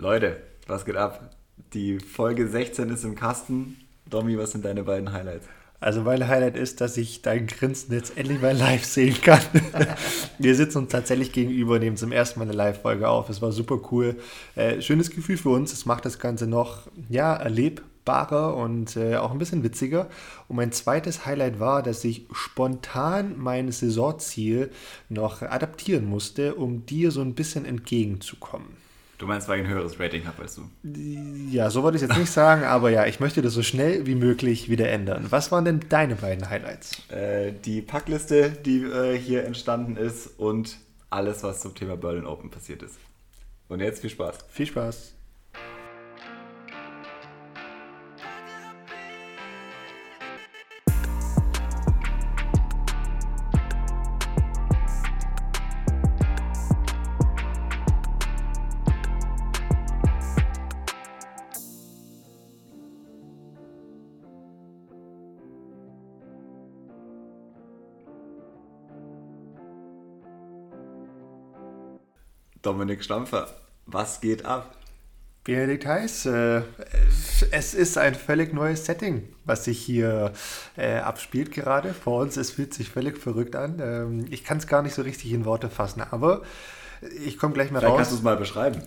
Leute, was geht ab? Die Folge 16 ist im Kasten. Domi, was sind deine beiden Highlights? Also mein Highlight ist, dass ich dein Grinsen jetzt endlich mal live sehen kann. Wir sitzen uns tatsächlich gegenüber, nehmen zum ersten Mal eine Live-Folge auf. Es war super cool. Äh, schönes Gefühl für uns. Es macht das Ganze noch ja, erlebbarer und äh, auch ein bisschen witziger. Und mein zweites Highlight war, dass ich spontan mein Saisonziel noch adaptieren musste, um dir so ein bisschen entgegenzukommen. Du meinst, weil ich ein höheres Rating habe als du? Ja, so wollte ich jetzt nicht sagen, aber ja, ich möchte das so schnell wie möglich wieder ändern. Was waren denn deine beiden Highlights? Äh, die Packliste, die äh, hier entstanden ist und alles, was zum Thema Berlin Open passiert ist. Und jetzt viel Spaß. Viel Spaß. Dominik Stampfer, was geht ab? Benedikt Heiß, äh, es ist ein völlig neues Setting, was sich hier äh, abspielt gerade. Vor uns, es fühlt sich völlig verrückt an. Ähm, ich kann es gar nicht so richtig in Worte fassen, aber ich komme gleich mal Vielleicht raus. kannst du es mal beschreiben.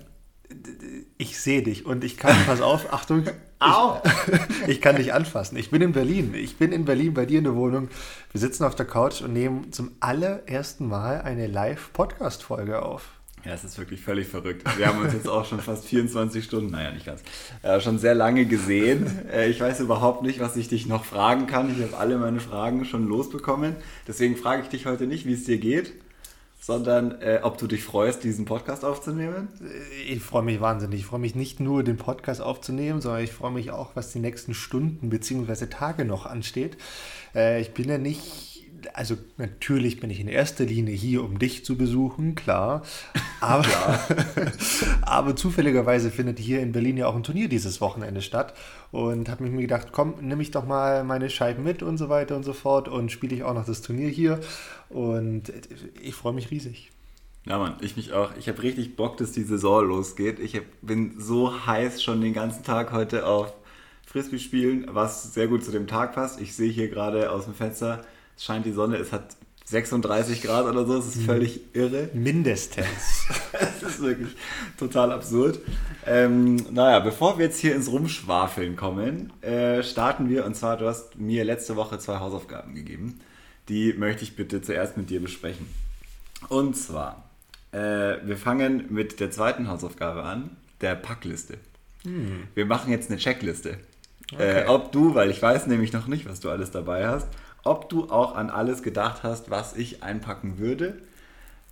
Ich sehe dich und ich kann, pass auf, Achtung, ich, ich kann dich anfassen. Ich bin in Berlin. Ich bin in Berlin bei dir in der Wohnung. Wir sitzen auf der Couch und nehmen zum allerersten Mal eine Live-Podcast-Folge auf. Ja, es ist wirklich völlig verrückt. Wir haben uns jetzt auch schon fast 24 Stunden, naja, nicht ganz, äh, schon sehr lange gesehen. Äh, ich weiß überhaupt nicht, was ich dich noch fragen kann. Ich habe alle meine Fragen schon losbekommen. Deswegen frage ich dich heute nicht, wie es dir geht, sondern äh, ob du dich freust, diesen Podcast aufzunehmen. Ich freue mich wahnsinnig. Ich freue mich nicht nur, den Podcast aufzunehmen, sondern ich freue mich auch, was die nächsten Stunden bzw. Tage noch ansteht. Äh, ich bin ja nicht also natürlich bin ich in erster Linie hier, um dich zu besuchen, klar. Aber, aber zufälligerweise findet hier in Berlin ja auch ein Turnier dieses Wochenende statt. Und habe mir gedacht, komm, nimm ich doch mal meine Scheiben mit und so weiter und so fort und spiele ich auch noch das Turnier hier. Und ich freue mich riesig. Ja, Mann, ich mich auch. Ich habe richtig Bock, dass die Saison losgeht. Ich hab, bin so heiß schon den ganzen Tag heute auf Frisbee spielen, was sehr gut zu dem Tag passt. Ich sehe hier gerade aus dem Fenster, es scheint die Sonne, es hat 36 Grad oder so, es ist völlig irre. Mindestens. Es ist wirklich total absurd. Ähm, naja, bevor wir jetzt hier ins Rumschwafeln kommen, äh, starten wir. Und zwar, du hast mir letzte Woche zwei Hausaufgaben gegeben. Die möchte ich bitte zuerst mit dir besprechen. Und zwar, äh, wir fangen mit der zweiten Hausaufgabe an, der Packliste. Wir machen jetzt eine Checkliste. Äh, ob du, weil ich weiß nämlich noch nicht, was du alles dabei hast, ob du auch an alles gedacht hast, was ich einpacken würde.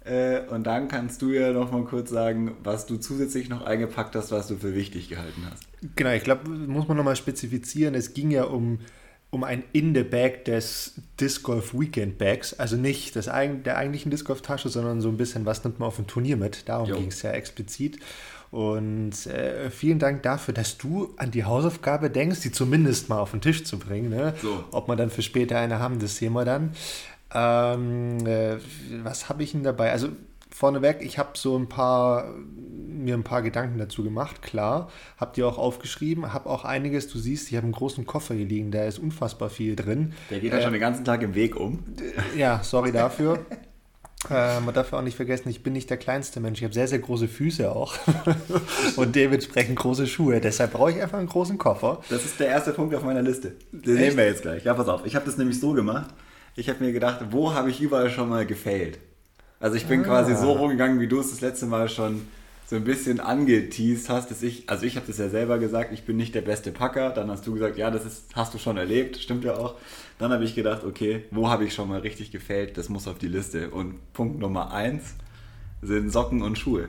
Äh, und dann kannst du ja noch mal kurz sagen, was du zusätzlich noch eingepackt hast, was du für wichtig gehalten hast. Genau, ich glaube, muss man nochmal spezifizieren. Es ging ja um, um ein In the Bag des Disc Golf Weekend Bags. Also nicht das, der eigentlichen Disc Golf Tasche, sondern so ein bisschen, was nimmt man auf ein Turnier mit. Darum ging es ja explizit. Und äh, vielen Dank dafür, dass du an die Hausaufgabe denkst, die zumindest mal auf den Tisch zu bringen. Ne? So. Ob wir dann für später eine haben, das sehen wir dann. Ähm, äh, was habe ich denn dabei? Also vorneweg, ich habe so ein paar mir ein paar Gedanken dazu gemacht, klar. Habt ihr auch aufgeschrieben, habe auch einiges, du siehst, ich habe einen großen Koffer hier liegen, da ist unfassbar viel drin. Der geht ja schon den ganzen Tag im Weg um. Ja, sorry dafür. Äh, man darf ja auch nicht vergessen, ich bin nicht der kleinste Mensch. Ich habe sehr, sehr große Füße auch. und dementsprechend große Schuhe. Deshalb brauche ich einfach einen großen Koffer. Das ist der erste Punkt auf meiner Liste. Den nehmen wir jetzt gleich. Ja, pass auf. Ich habe das nämlich so gemacht. Ich habe mir gedacht, wo habe ich überall schon mal gefailt? Also ich bin quasi so rumgegangen, wie du es das letzte Mal schon so ein bisschen angeteased hast, dass ich, also ich habe das ja selber gesagt, ich bin nicht der beste Packer. Dann hast du gesagt, ja, das ist, hast du schon erlebt, stimmt ja auch. Dann habe ich gedacht, okay, wo habe ich schon mal richtig gefailt? Das muss auf die Liste. Und Punkt Nummer eins sind Socken und Schuhe.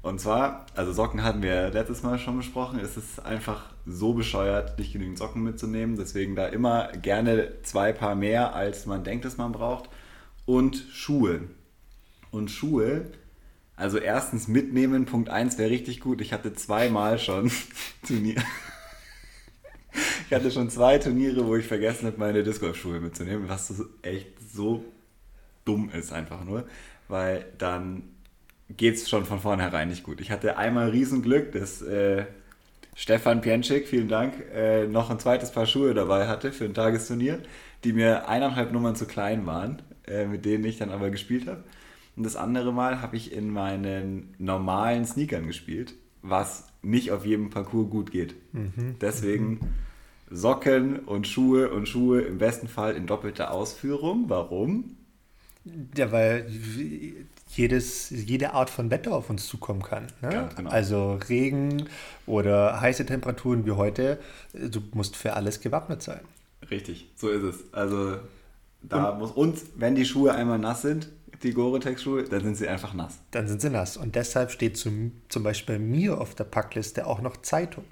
Und zwar, also Socken hatten wir letztes Mal schon besprochen, es ist einfach so bescheuert, nicht genügend Socken mitzunehmen. Deswegen da immer gerne zwei Paar mehr, als man denkt, dass man braucht. Und Schuhe. Und Schuhe, also erstens mitnehmen, Punkt 1 wäre richtig gut. Ich hatte zweimal schon Turnier. Ich hatte schon zwei Turniere, wo ich vergessen habe, meine Disc Golf Schuhe mitzunehmen, was so echt so dumm ist einfach nur, weil dann geht es schon von vornherein nicht gut. Ich hatte einmal Riesenglück, dass äh, Stefan Pienschik, vielen Dank, äh, noch ein zweites Paar Schuhe dabei hatte für ein Tagesturnier, die mir eineinhalb Nummern zu klein waren, äh, mit denen ich dann aber gespielt habe. Und das andere Mal habe ich in meinen normalen Sneakern gespielt, was nicht auf jedem Parcours gut geht. Mhm. Deswegen Socken und Schuhe und Schuhe im besten Fall in doppelter Ausführung. Warum? Ja, weil jedes, jede Art von Wetter auf uns zukommen kann. Ne? Genau. Also Regen oder heiße Temperaturen wie heute, du musst für alles gewappnet sein. Richtig, so ist es. Also da und, muss und wenn die Schuhe einmal nass sind, die Gore-Tex-Schuhe, dann sind sie einfach nass. Dann sind sie nass. Und deshalb steht zum, zum Beispiel bei mir auf der Packliste auch noch Zeitung.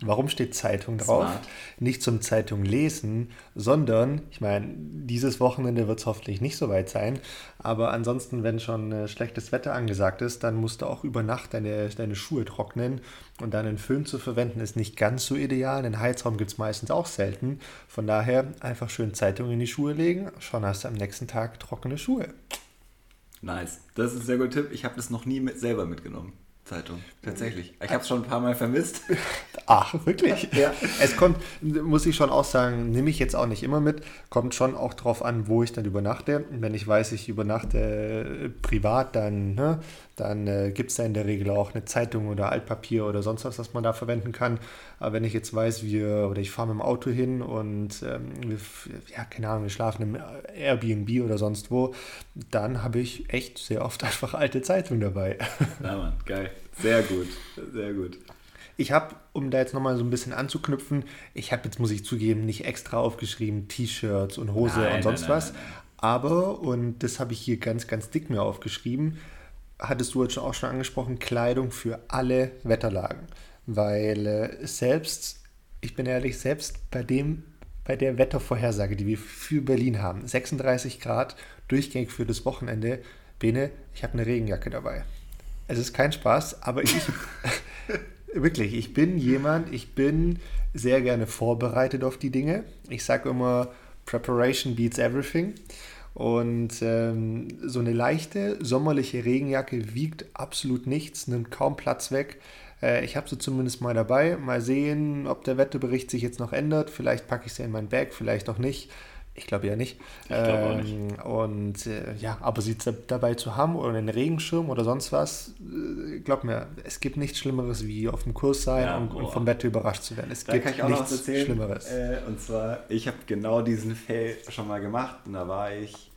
Warum steht Zeitung drauf? Smart. Nicht zum Zeitung lesen, sondern, ich meine, dieses Wochenende wird es hoffentlich nicht so weit sein, aber ansonsten, wenn schon äh, schlechtes Wetter angesagt ist, dann musst du auch über Nacht deine, deine Schuhe trocknen und dann einen Föhn zu verwenden ist nicht ganz so ideal. Den Heizraum gibt es meistens auch selten. Von daher einfach schön Zeitung in die Schuhe legen, schon hast du am nächsten Tag trockene Schuhe. Nice. Das ist ein sehr guter Tipp. Ich habe das noch nie mit, selber mitgenommen. Zeitung, tatsächlich. Ich habe es schon ein paar Mal vermisst. Ach, wirklich? ja. Es kommt, muss ich schon auch sagen, nehme ich jetzt auch nicht immer mit. Kommt schon auch drauf an, wo ich dann übernachte. Wenn ich weiß, ich übernachte äh, privat, dann, ne, dann äh, gibt es da in der Regel auch eine Zeitung oder Altpapier oder sonst was, was man da verwenden kann. Aber wenn ich jetzt weiß, wir, oder ich fahre mit dem Auto hin und ähm, wir, ja, keine Ahnung, wir schlafen im Airbnb oder sonst wo, dann habe ich echt sehr oft einfach alte Zeitungen dabei. Ja, Mann, geil. Sehr gut, sehr gut. Ich habe, um da jetzt nochmal so ein bisschen anzuknüpfen, ich habe jetzt, muss ich zugeben, nicht extra aufgeschrieben T-Shirts und Hose nein, und sonst nein, nein, was. Aber, und das habe ich hier ganz, ganz dick mir aufgeschrieben, hattest du jetzt auch schon angesprochen, Kleidung für alle Wetterlagen. Weil äh, selbst, ich bin ehrlich, selbst bei dem, bei der Wettervorhersage, die wir für Berlin haben, 36 Grad, durchgängig für das Wochenende, Bene, ich habe eine Regenjacke dabei. Es ist kein Spaß, aber ich, wirklich, ich bin jemand, ich bin sehr gerne vorbereitet auf die Dinge. Ich sage immer, Preparation beats everything. Und ähm, so eine leichte sommerliche Regenjacke wiegt absolut nichts, nimmt kaum Platz weg. Äh, ich habe sie zumindest mal dabei. Mal sehen, ob der Wetterbericht sich jetzt noch ändert. Vielleicht packe ich sie in mein Bag, vielleicht auch nicht. Ich glaube ja nicht. Ich glaube auch nicht. Ähm, und äh, ja, aber sie dabei zu haben oder einen Regenschirm oder sonst was, äh, glaub mir, es gibt nichts Schlimmeres wie auf dem Kurs sein ja, und, und, vom Wetter überrascht zu werden. Es da gibt kann ich auch nichts erzählen. Schlimmeres. Äh, und zwar, ich habe genau diesen Fail schon mal gemacht und da war ich,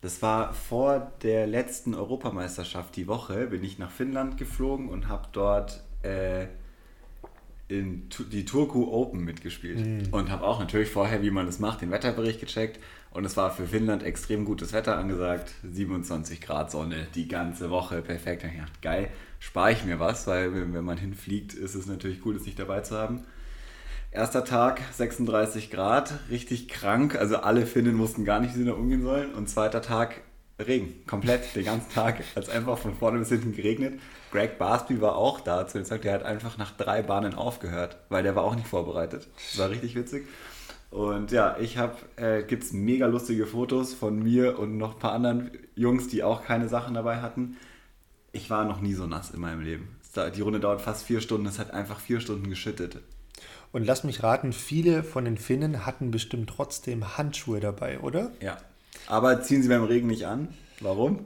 das war vor der letzten Europameisterschaft die Woche, bin ich nach Finnland geflogen und habe dort äh, in die Turku Open mitgespielt mhm. und habe auch natürlich vorher, wie man das macht, den Wetterbericht gecheckt und es war für Finnland extrem gutes Wetter angesagt, 27 Grad Sonne die ganze Woche, perfekt. Ich dachte, geil, spare ich mir was, weil wenn man hinfliegt, ist es natürlich cool, das nicht dabei zu haben. Erster Tag 36 Grad, richtig krank, also alle Finnen wussten gar nicht, wie sie da umgehen sollen und zweiter Tag Regen, komplett den ganzen Tag, hat es einfach von vorne bis hinten geregnet. Greg Barsby war auch da zu dem Zeitpunkt, der hat einfach nach drei Bahnen aufgehört, weil der war auch nicht vorbereitet. Das war richtig witzig. Und ja, ich habe, äh, gibt es mega lustige Fotos von mir und noch ein paar anderen Jungs, die auch keine Sachen dabei hatten. Ich war noch nie so nass in meinem Leben. Die Runde dauert fast vier Stunden, es hat einfach vier Stunden geschüttet. Und lass mich raten, viele von den Finnen hatten bestimmt trotzdem Handschuhe dabei, oder? Ja. Aber ziehen sie beim Regen nicht an. Warum?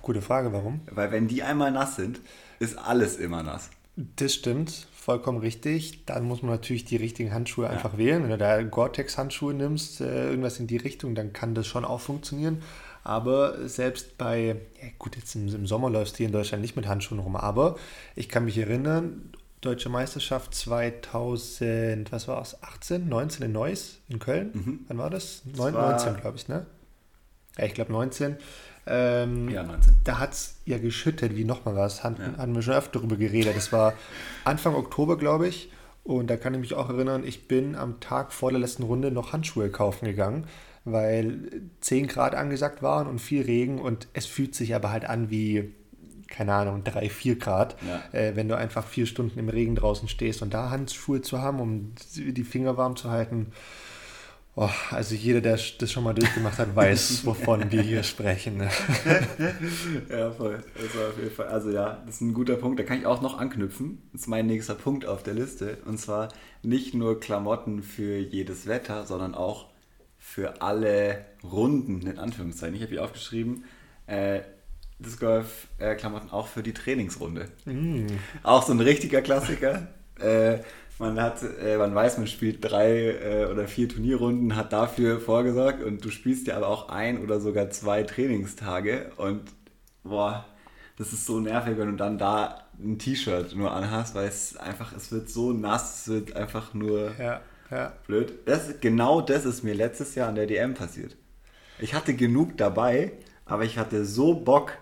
Gute Frage, warum? Weil wenn die einmal nass sind, ist alles immer nass. Das stimmt, vollkommen richtig. Dann muss man natürlich die richtigen Handschuhe ja. einfach wählen. Wenn du da Gore-Tex-Handschuhe nimmst, äh, irgendwas in die Richtung, dann kann das schon auch funktionieren. Aber selbst bei, ja gut, jetzt im, im Sommer läufst du hier in Deutschland nicht mit Handschuhen rum, aber ich kann mich erinnern, Deutsche Meisterschaft 2000, was war es, 18, 19 in Neuss in Köln. Mhm. Wann war das? 9, war 19, glaube ich, ne? Ja, ich glaube 19. Ähm, ja, 19. Da hat es ja geschüttet, wie nochmal was. Hatten, ja. hatten wir schon öfter darüber geredet. Das war Anfang Oktober, glaube ich. Und da kann ich mich auch erinnern, ich bin am Tag vor der letzten Runde noch Handschuhe kaufen gegangen, weil 10 Grad angesagt waren und viel Regen. Und es fühlt sich aber halt an wie, keine Ahnung, 3, 4 Grad, ja. äh, wenn du einfach vier Stunden im Regen draußen stehst und da Handschuhe zu haben, um die Finger warm zu halten Oh, also jeder, der das schon mal durchgemacht hat, weiß, wovon wir hier sprechen. Ne? ja, voll. Also auf jeden Fall. Also ja, das ist ein guter Punkt. Da kann ich auch noch anknüpfen. Das ist mein nächster Punkt auf der Liste. Und zwar nicht nur Klamotten für jedes Wetter, sondern auch für alle Runden, in Anführungszeichen. Ich habe hier aufgeschrieben, äh, das Golf-Klamotten äh, auch für die Trainingsrunde. Mm. Auch so ein richtiger Klassiker. äh, man hat, äh, man weiß, man spielt drei äh, oder vier Turnierrunden, hat dafür vorgesorgt und du spielst ja aber auch ein oder sogar zwei Trainingstage und boah, das ist so nervig, wenn du dann da ein T-Shirt nur anhast, weil es einfach, es wird so nass, es wird einfach nur ja, ja. blöd. Das, genau das ist mir letztes Jahr an der DM passiert. Ich hatte genug dabei, aber ich hatte so Bock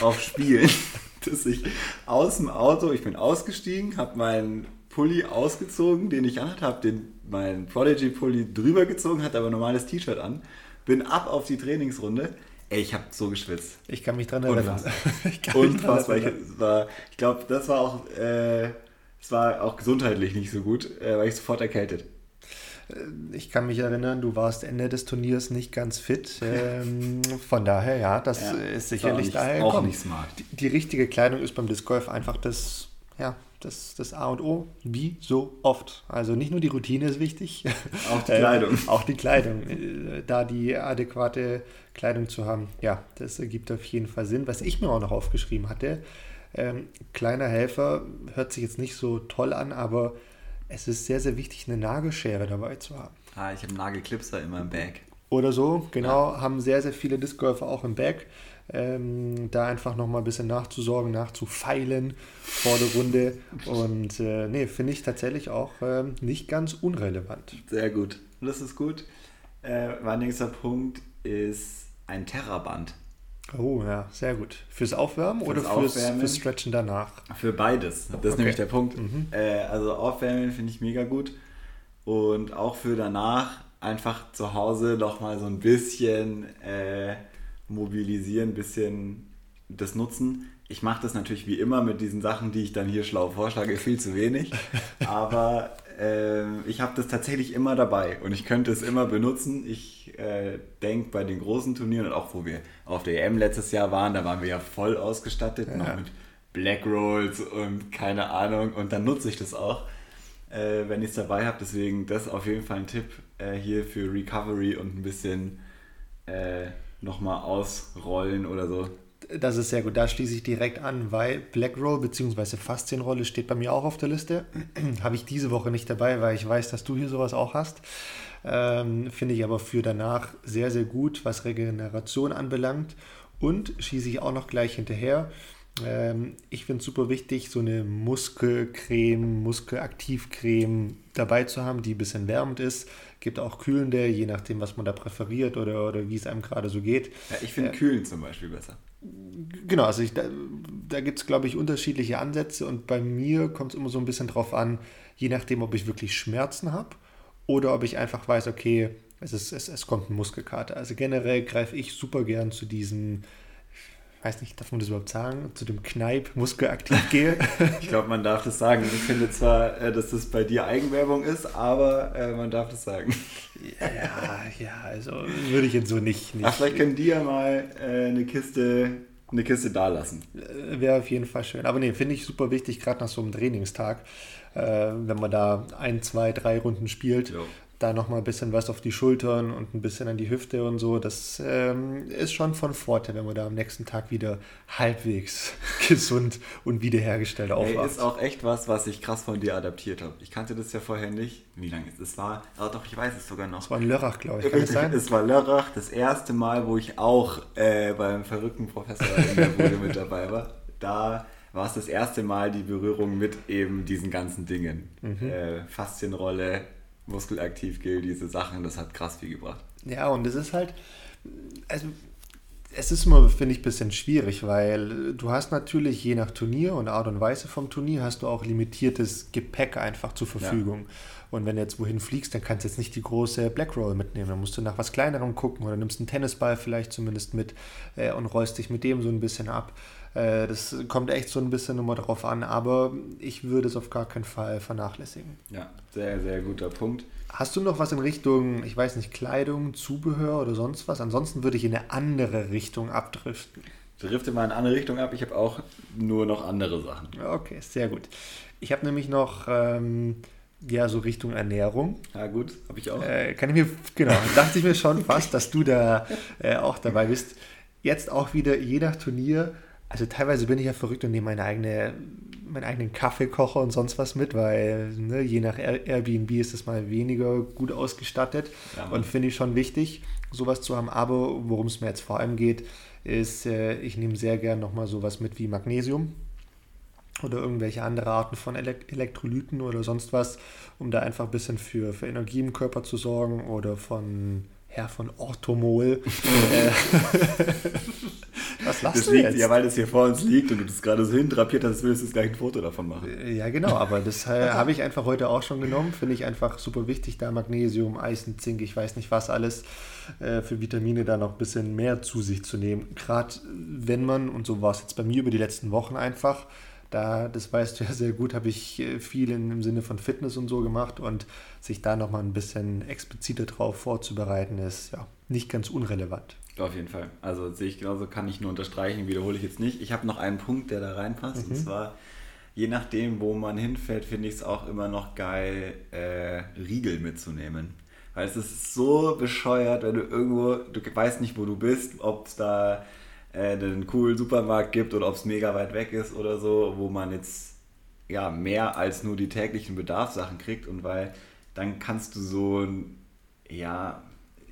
auf Spielen, dass ich aus dem Auto, ich bin ausgestiegen, habe meinen Pulli ausgezogen, den ich anhatte, habe den meinen Prodigy Pulli drüber gezogen, hatte aber ein normales T-Shirt an, bin ab auf die Trainingsrunde. Ey, ich habe so geschwitzt. Ich kann mich dran erinnern. Unfassbar. Ich, ich glaube, das war auch, äh, das war auch gesundheitlich nicht so gut, äh, weil ich sofort erkältet. Äh, ich kann mich erinnern, du warst Ende des Turniers nicht ganz fit. Ähm, von daher, ja, das ja, ist sicherlich daher. Auch nicht smart. Die, die, richtige Kleidung ist beim Disc Golf einfach das, ja, das, das A und O, wie so oft. Also nicht nur die Routine ist wichtig. Auch die Kleidung. Äh, auch die Kleidung. Äh, da die adäquate Kleidung zu haben, ja, das ergibt auf jeden Fall Sinn. Was ich mir auch noch aufgeschrieben hatte, ähm, kleiner Helfer, hört sich jetzt nicht so toll an, aber es ist sehr, sehr wichtig, eine Nagelschere dabei zu haben. Ah, ich habe Nagelclipser immer im Bag. Oder so, genau, ja. haben sehr, sehr viele Discgolfer auch im Bag ähm, da einfach nochmal ein bisschen nachzusorgen, nachzufeilen vor der Runde. Und äh, nee, finde ich tatsächlich auch äh, nicht ganz unrelevant. Sehr gut. Das ist gut. Äh, mein nächster Punkt ist ein Terraband. Oh ja, sehr gut. Fürs Aufwärmen fürs oder fürs, Aufwärmen, fürs Stretchen danach? Für beides. Das ist okay. nämlich der Punkt. Mhm. Äh, also Aufwärmen finde ich mega gut. Und auch für danach einfach zu Hause nochmal so ein bisschen äh, mobilisieren, ein bisschen das nutzen. Ich mache das natürlich wie immer mit diesen Sachen, die ich dann hier schlau vorschlage, viel zu wenig. Aber äh, ich habe das tatsächlich immer dabei und ich könnte es immer benutzen. Ich äh, denke bei den großen Turnieren und auch wo wir auf der EM letztes Jahr waren, da waren wir ja voll ausgestattet, ja. noch mit Black Rolls und keine Ahnung. Und dann nutze ich das auch, äh, wenn ich es dabei habe. Deswegen das auf jeden Fall ein Tipp äh, hier für Recovery und ein bisschen äh, nochmal ausrollen oder so. Das ist sehr gut. Da schließe ich direkt an, weil Black Roll bzw. Faszienrolle steht bei mir auch auf der Liste. Habe ich diese Woche nicht dabei, weil ich weiß, dass du hier sowas auch hast. Ähm, Finde ich aber für danach sehr, sehr gut, was Regeneration anbelangt. Und schieße ich auch noch gleich hinterher. Ähm, ich finde es super wichtig, so eine Muskelcreme, Muskelaktivcreme dabei zu haben, die ein bisschen wärmend ist gibt auch kühlende, je nachdem, was man da präferiert oder, oder wie es einem gerade so geht. Ja, ich finde äh, kühlen zum Beispiel besser. Genau, also ich, da, da gibt es, glaube ich, unterschiedliche Ansätze und bei mir kommt es immer so ein bisschen drauf an, je nachdem, ob ich wirklich Schmerzen habe oder ob ich einfach weiß, okay, es, ist, es, es kommt ein Muskelkater. Also generell greife ich super gern zu diesen weiß nicht, darf man das überhaupt sagen, zu dem Kneip muskelaktiv gehe. ich glaube, man darf das sagen. Ich finde zwar, äh, dass das bei dir Eigenwerbung ist, aber äh, man darf das sagen. ja, ja, also würde ich jetzt so nicht. nicht Ach, vielleicht können die ja mal äh, eine Kiste eine Kiste da lassen. Wäre auf jeden Fall schön. Aber nee, finde ich super wichtig, gerade nach so einem Trainingstag, äh, wenn man da ein, zwei, drei Runden spielt, jo da nochmal ein bisschen was auf die Schultern und ein bisschen an die Hüfte und so. Das ähm, ist schon von Vorteil, wenn man da am nächsten Tag wieder halbwegs gesund und wiederhergestellt aufwacht. Hey, ist auch echt was, was ich krass von dir adaptiert habe. Ich kannte das ja vorher nicht. Wie lange ist es? war, aber doch, ich weiß es sogar noch. Es war in Lörrach, glaube ich. Kann das sein? es war Lörrach, das erste Mal, wo ich auch äh, beim verrückten Professor in der Bude mit dabei war. Da war es das erste Mal die Berührung mit eben diesen ganzen Dingen. Mhm. Äh, Faszienrolle, muskelaktiv gilt, diese Sachen, das hat krass viel gebracht. Ja, und es ist halt, also es ist immer, finde ich, ein bisschen schwierig, weil du hast natürlich je nach Turnier und Art und Weise vom Turnier hast du auch limitiertes Gepäck einfach zur Verfügung. Ja. Und wenn du jetzt wohin fliegst, dann kannst du jetzt nicht die große Black Roll mitnehmen. Dann musst du nach was Kleinerem gucken oder nimmst einen Tennisball vielleicht zumindest mit äh, und rollst dich mit dem so ein bisschen ab. Äh, das kommt echt so ein bisschen immer darauf an, aber ich würde es auf gar keinen Fall vernachlässigen. Ja, sehr, sehr guter Punkt. Hast du noch was in Richtung, ich weiß nicht, Kleidung, Zubehör oder sonst was? Ansonsten würde ich in eine andere Richtung abdriften. Drifte mal in eine andere Richtung ab. Ich habe auch nur noch andere Sachen. Okay, sehr gut. Ich habe nämlich noch ähm, ja so Richtung Ernährung. Ja gut, habe ich auch. Äh, kann ich mir genau, dachte ich mir schon fast, dass du da äh, auch dabei bist. Jetzt auch wieder je nach Turnier also teilweise bin ich ja verrückt und nehme meine eigene, meinen eigenen Kaffeekocher und sonst was mit, weil ne, je nach Airbnb ist es mal weniger gut ausgestattet ja, und finde ich schon wichtig, sowas zu haben. Aber worum es mir jetzt vor allem geht, ist, äh, ich nehme sehr gern nochmal sowas mit wie Magnesium oder irgendwelche andere Arten von Elektrolyten oder sonst was, um da einfach ein bisschen für, für Energie im Körper zu sorgen oder von Herr von Orthomol. Äh, was lachst das du liegt, jetzt? Ja, weil das hier vor uns liegt und du das gerade so hindrapiert hast, würdest du jetzt gleich ein Foto davon machen. Äh, ja, genau, aber das äh, habe ich einfach heute auch schon genommen. Finde ich einfach super wichtig, da Magnesium, Eisen, Zink, ich weiß nicht was alles für Vitamine da noch ein bisschen mehr zu sich zu nehmen. Gerade wenn man, und so war es jetzt bei mir über die letzten Wochen einfach, da, das weißt du ja sehr gut, habe ich äh, viel im Sinne von Fitness und so gemacht und sich da nochmal ein bisschen expliziter drauf vorzubereiten, ist ja nicht ganz unrelevant. Auf jeden Fall. Also sehe ich genauso, kann ich nur unterstreichen, wiederhole ich jetzt nicht. Ich habe noch einen Punkt, der da reinpasst, mhm. und zwar, je nachdem, wo man hinfährt, finde ich es auch immer noch geil, äh, Riegel mitzunehmen. Weil es ist so bescheuert, wenn du irgendwo, du weißt nicht, wo du bist, ob es da einen coolen Supermarkt gibt oder ob es mega weit weg ist oder so, wo man jetzt ja mehr als nur die täglichen Bedarfssachen kriegt und weil dann kannst du so ja,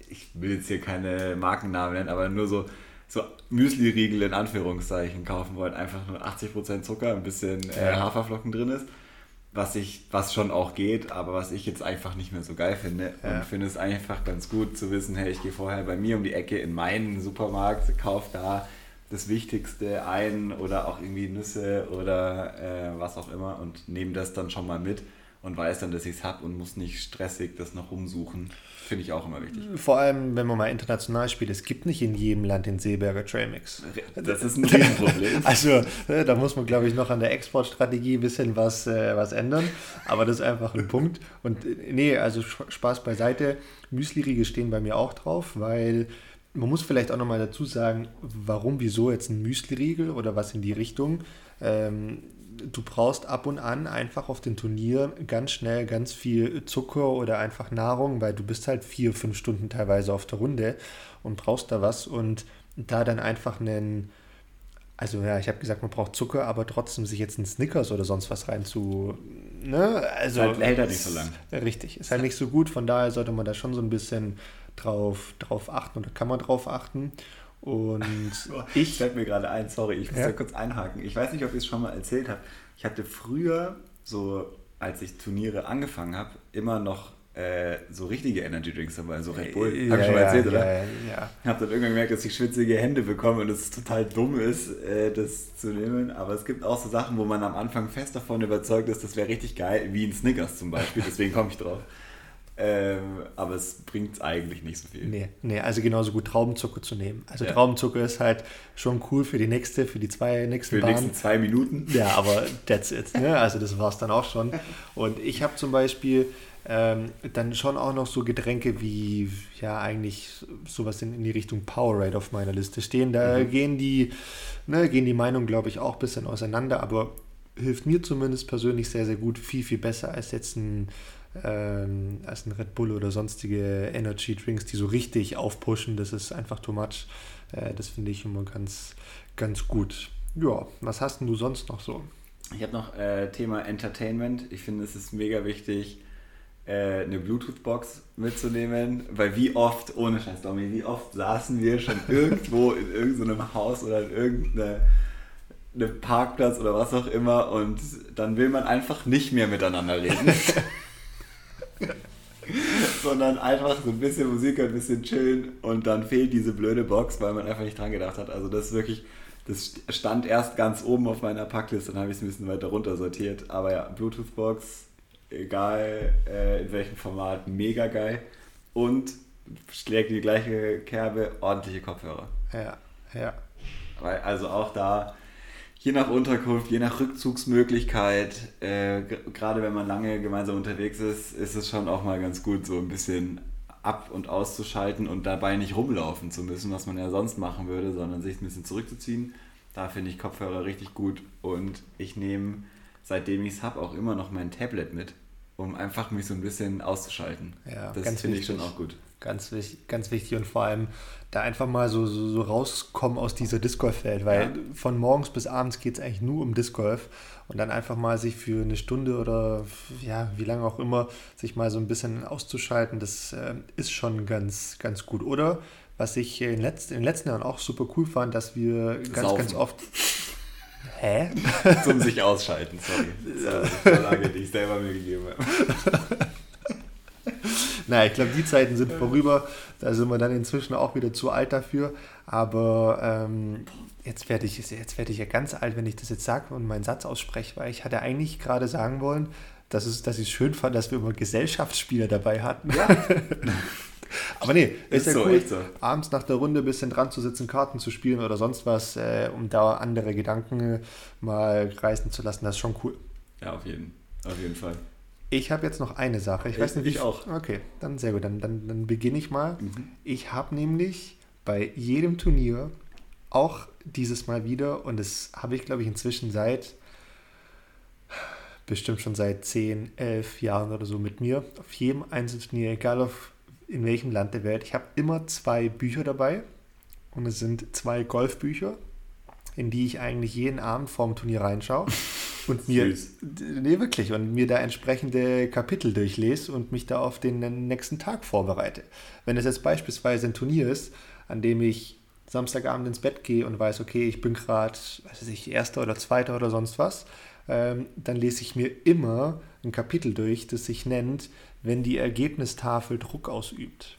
ich will jetzt hier keine Markennamen nennen, aber nur so so Müsli-Riegel in Anführungszeichen kaufen wollen, einfach nur 80% Zucker, ein bisschen äh, Haferflocken drin ist, was ich, was schon auch geht, aber was ich jetzt einfach nicht mehr so geil finde. Ja. Und finde es einfach ganz gut zu wissen, hey, ich gehe vorher bei mir um die Ecke in meinen Supermarkt, kaufe da das Wichtigste ein oder auch irgendwie Nüsse oder äh, was auch immer und nehme das dann schon mal mit und weiß dann, dass ich es habe und muss nicht stressig das noch rumsuchen. Finde ich auch immer wichtig. Vor allem, wenn man mal international spielt, es gibt nicht in jedem Land den Seeberger Trailmix. Das ist ein Riesenproblem. also, äh, da muss man, glaube ich, noch an der Exportstrategie ein bisschen was, äh, was ändern. Aber das ist einfach ein Punkt. Und äh, nee, also Spaß beiseite. Müsli-Riegel stehen bei mir auch drauf, weil man muss vielleicht auch nochmal dazu sagen, warum, wieso jetzt ein Müsli-Riegel oder was in die Richtung. Ähm, du brauchst ab und an einfach auf den Turnier ganz schnell ganz viel Zucker oder einfach Nahrung, weil du bist halt vier, fünf Stunden teilweise auf der Runde und brauchst da was und da dann einfach einen, also ja, ich habe gesagt, man braucht Zucker, aber trotzdem sich jetzt einen Snickers oder sonst was rein zu, ne, also halt hält er nicht so lang. Richtig, ist halt nicht so gut, von daher sollte man da schon so ein bisschen drauf, drauf achten oder kann man drauf achten. Und ich. Fällt mir gerade ein, sorry, ich muss ja. da kurz einhaken. Ich weiß nicht, ob ich es schon mal erzählt habe. Ich hatte früher, so als ich Turniere angefangen habe, immer noch äh, so richtige Energy Drinks dabei, so Red Bull. Ja, habe ich schon mal erzählt, ja, oder? Ja, ja. Ich habe dann irgendwann gemerkt, dass ich schwitzige Hände bekomme und es total dumm ist, äh, das zu nehmen. Aber es gibt auch so Sachen, wo man am Anfang fest davon überzeugt ist, das wäre richtig geil, wie ein Snickers zum Beispiel. Deswegen komme ich drauf. Ähm, aber es bringt eigentlich nicht so viel. Nee, nee, also genauso gut Traubenzucker zu nehmen. Also ja. Traubenzucker ist halt schon cool für die nächste, für die zwei nächsten Für die nächsten zwei Minuten. Ja, aber that's it. Ne? Also das war es dann auch schon. Und ich habe zum Beispiel ähm, dann schon auch noch so Getränke wie, ja, eigentlich sowas in, in die Richtung Powerade auf meiner Liste stehen. Da mhm. gehen die, ne, gehen die Meinungen, glaube ich, auch ein bisschen auseinander, aber hilft mir zumindest persönlich sehr, sehr gut. Viel, viel besser als jetzt ein ähm, als ein Red Bull oder sonstige Energy Drinks, die so richtig aufpushen. Das ist einfach too much. Äh, das finde ich immer ganz, ganz gut. Ja, was hast denn du sonst noch so? Ich habe noch äh, Thema Entertainment. Ich finde, es ist mega wichtig, äh, eine Bluetooth-Box mitzunehmen, weil wie oft, ohne Scheiß, Domi, wie oft saßen wir schon irgendwo in irgendeinem Haus oder in irgendeinem Parkplatz oder was auch immer und dann will man einfach nicht mehr miteinander reden. Sondern einfach so ein bisschen Musik, ein bisschen chillen und dann fehlt diese blöde Box, weil man einfach nicht dran gedacht hat. Also das ist wirklich, das stand erst ganz oben auf meiner Packliste, dann habe ich es ein bisschen weiter runter sortiert. Aber ja, Bluetooth-Box egal äh, in welchem Format, mega geil. Und schlägt die gleiche Kerbe, ordentliche Kopfhörer. Ja, ja. Weil, also auch da, je nach Unterkunft, je nach Rückzugsmöglichkeit, äh, gerade wenn man lange gemeinsam unterwegs ist, ist es schon auch mal ganz gut, so ein bisschen ab- und auszuschalten und dabei nicht rumlaufen zu müssen, was man ja sonst machen würde, sondern sich ein bisschen zurückzuziehen. Da finde ich Kopfhörer richtig gut und ich nehme, seitdem ich es habe, auch immer noch mein Tablet mit, um einfach mich so ein bisschen auszuschalten. Ja, das finde ich schon auch gut. Ganz, wich- ganz wichtig und vor allem da einfach mal so, so, so rauskommen aus dieser Disc Golf-Welt, weil Ja. von morgens bis abends geht es eigentlich nur um Disc Golf und dann einfach mal sich für eine Stunde oder ja, wie lange auch immer, sich mal so ein bisschen auszuschalten, das äh, ist schon ganz, ganz gut. Oder was ich in, letzt, in den letzten Jahren auch super cool fand, dass wir ganz, Saufen. ganz oft. Hä? Zum sich ausschalten, sorry. Das ist die Vorlage, die ich selber mir gegeben habe. Naja, ich glaube, die Zeiten sind vorüber. Da sind wir dann inzwischen auch wieder zu alt dafür. Aber ähm, jetzt werde ich, jetzt werde ich ja ganz alt, wenn ich das jetzt sage und meinen Satz ausspreche, weil ich hatte eigentlich gerade sagen wollen, dass, es, dass ich es schön fand, dass wir immer Gesellschaftsspiele dabei hatten. Aber nee, ist, Ist ja so, cool, so. abends nach der Runde ein bisschen dran zu sitzen, Karten zu spielen oder sonst was, äh, um da andere Gedanken mal reißen zu lassen. Das ist schon cool. Ja, auf jeden, auf jeden Fall. Ich habe jetzt noch eine Sache. Ich Ich- weiß nicht, wie ich auch. Okay, dann sehr gut. Dann, dann, dann beginne ich mal. Mhm. Ich habe nämlich bei jedem Turnier auch dieses Mal wieder, und das habe ich, glaube ich, inzwischen seit bestimmt schon seit 10, 11 Jahren oder so mit mir, auf jedem Einzelturnier, egal auf, in welchem Land der Welt, ich habe immer zwei Bücher dabei. Und es sind zwei Golfbücher, in die ich eigentlich jeden Abend vorm Turnier reinschaue. Und mir, Süß. Nee, wirklich, und mir da entsprechende Kapitel durchlese und mich da auf den nächsten Tag vorbereite. Wenn es jetzt beispielsweise ein Turnier ist, an dem ich Samstagabend ins Bett gehe und weiß, okay, ich bin gerade, weiß ich, Erster oder Zweiter oder sonst was, ähm, dann lese ich mir immer ein Kapitel durch, das sich nennt, wenn die Ergebnistafel Druck ausübt.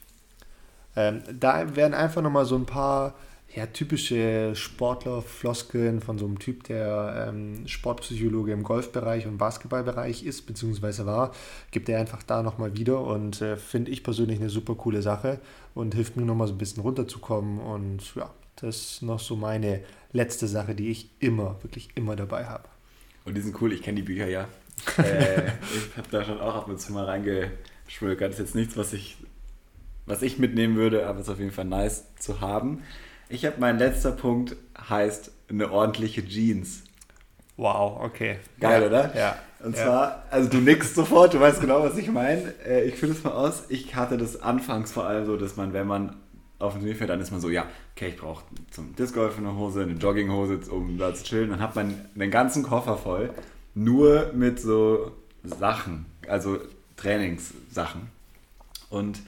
Ähm, da werden einfach nochmal so ein paar ja, typische Sportler-Floskeln von so einem Typ, der ähm, Sportpsychologe im Golfbereich und Basketballbereich ist, beziehungsweise war, gibt er einfach da nochmal wieder und äh, finde ich persönlich eine super coole Sache und hilft mir nochmal so ein bisschen runterzukommen und ja, das ist noch so meine letzte Sache, die ich immer, wirklich immer dabei habe. Und die sind cool, ich kenne die Bücher ja. äh, ich habe da schon auch ab und zu mal reingeschmökert. Das ist jetzt nichts, was ich, was ich mitnehmen würde, aber es ist auf jeden Fall nice zu haben. Ich habe mein letzter Punkt, heißt eine ordentliche Jeans. Wow, okay. Geil, ja, oder? Ja. Und ja. zwar, also du nickst sofort, du weißt genau, was ich meine. Äh, ich fülle es mal aus. Ich hatte das anfangs vor allem so, dass man, wenn man auf dem Turnier fährt, dann ist man so, ja, okay, ich brauche zum Disc Golf eine Hose, eine Jogginghose, um da zu chillen. Dann hat man einen ganzen Koffer voll, nur mit so Sachen, also Trainingssachen. Und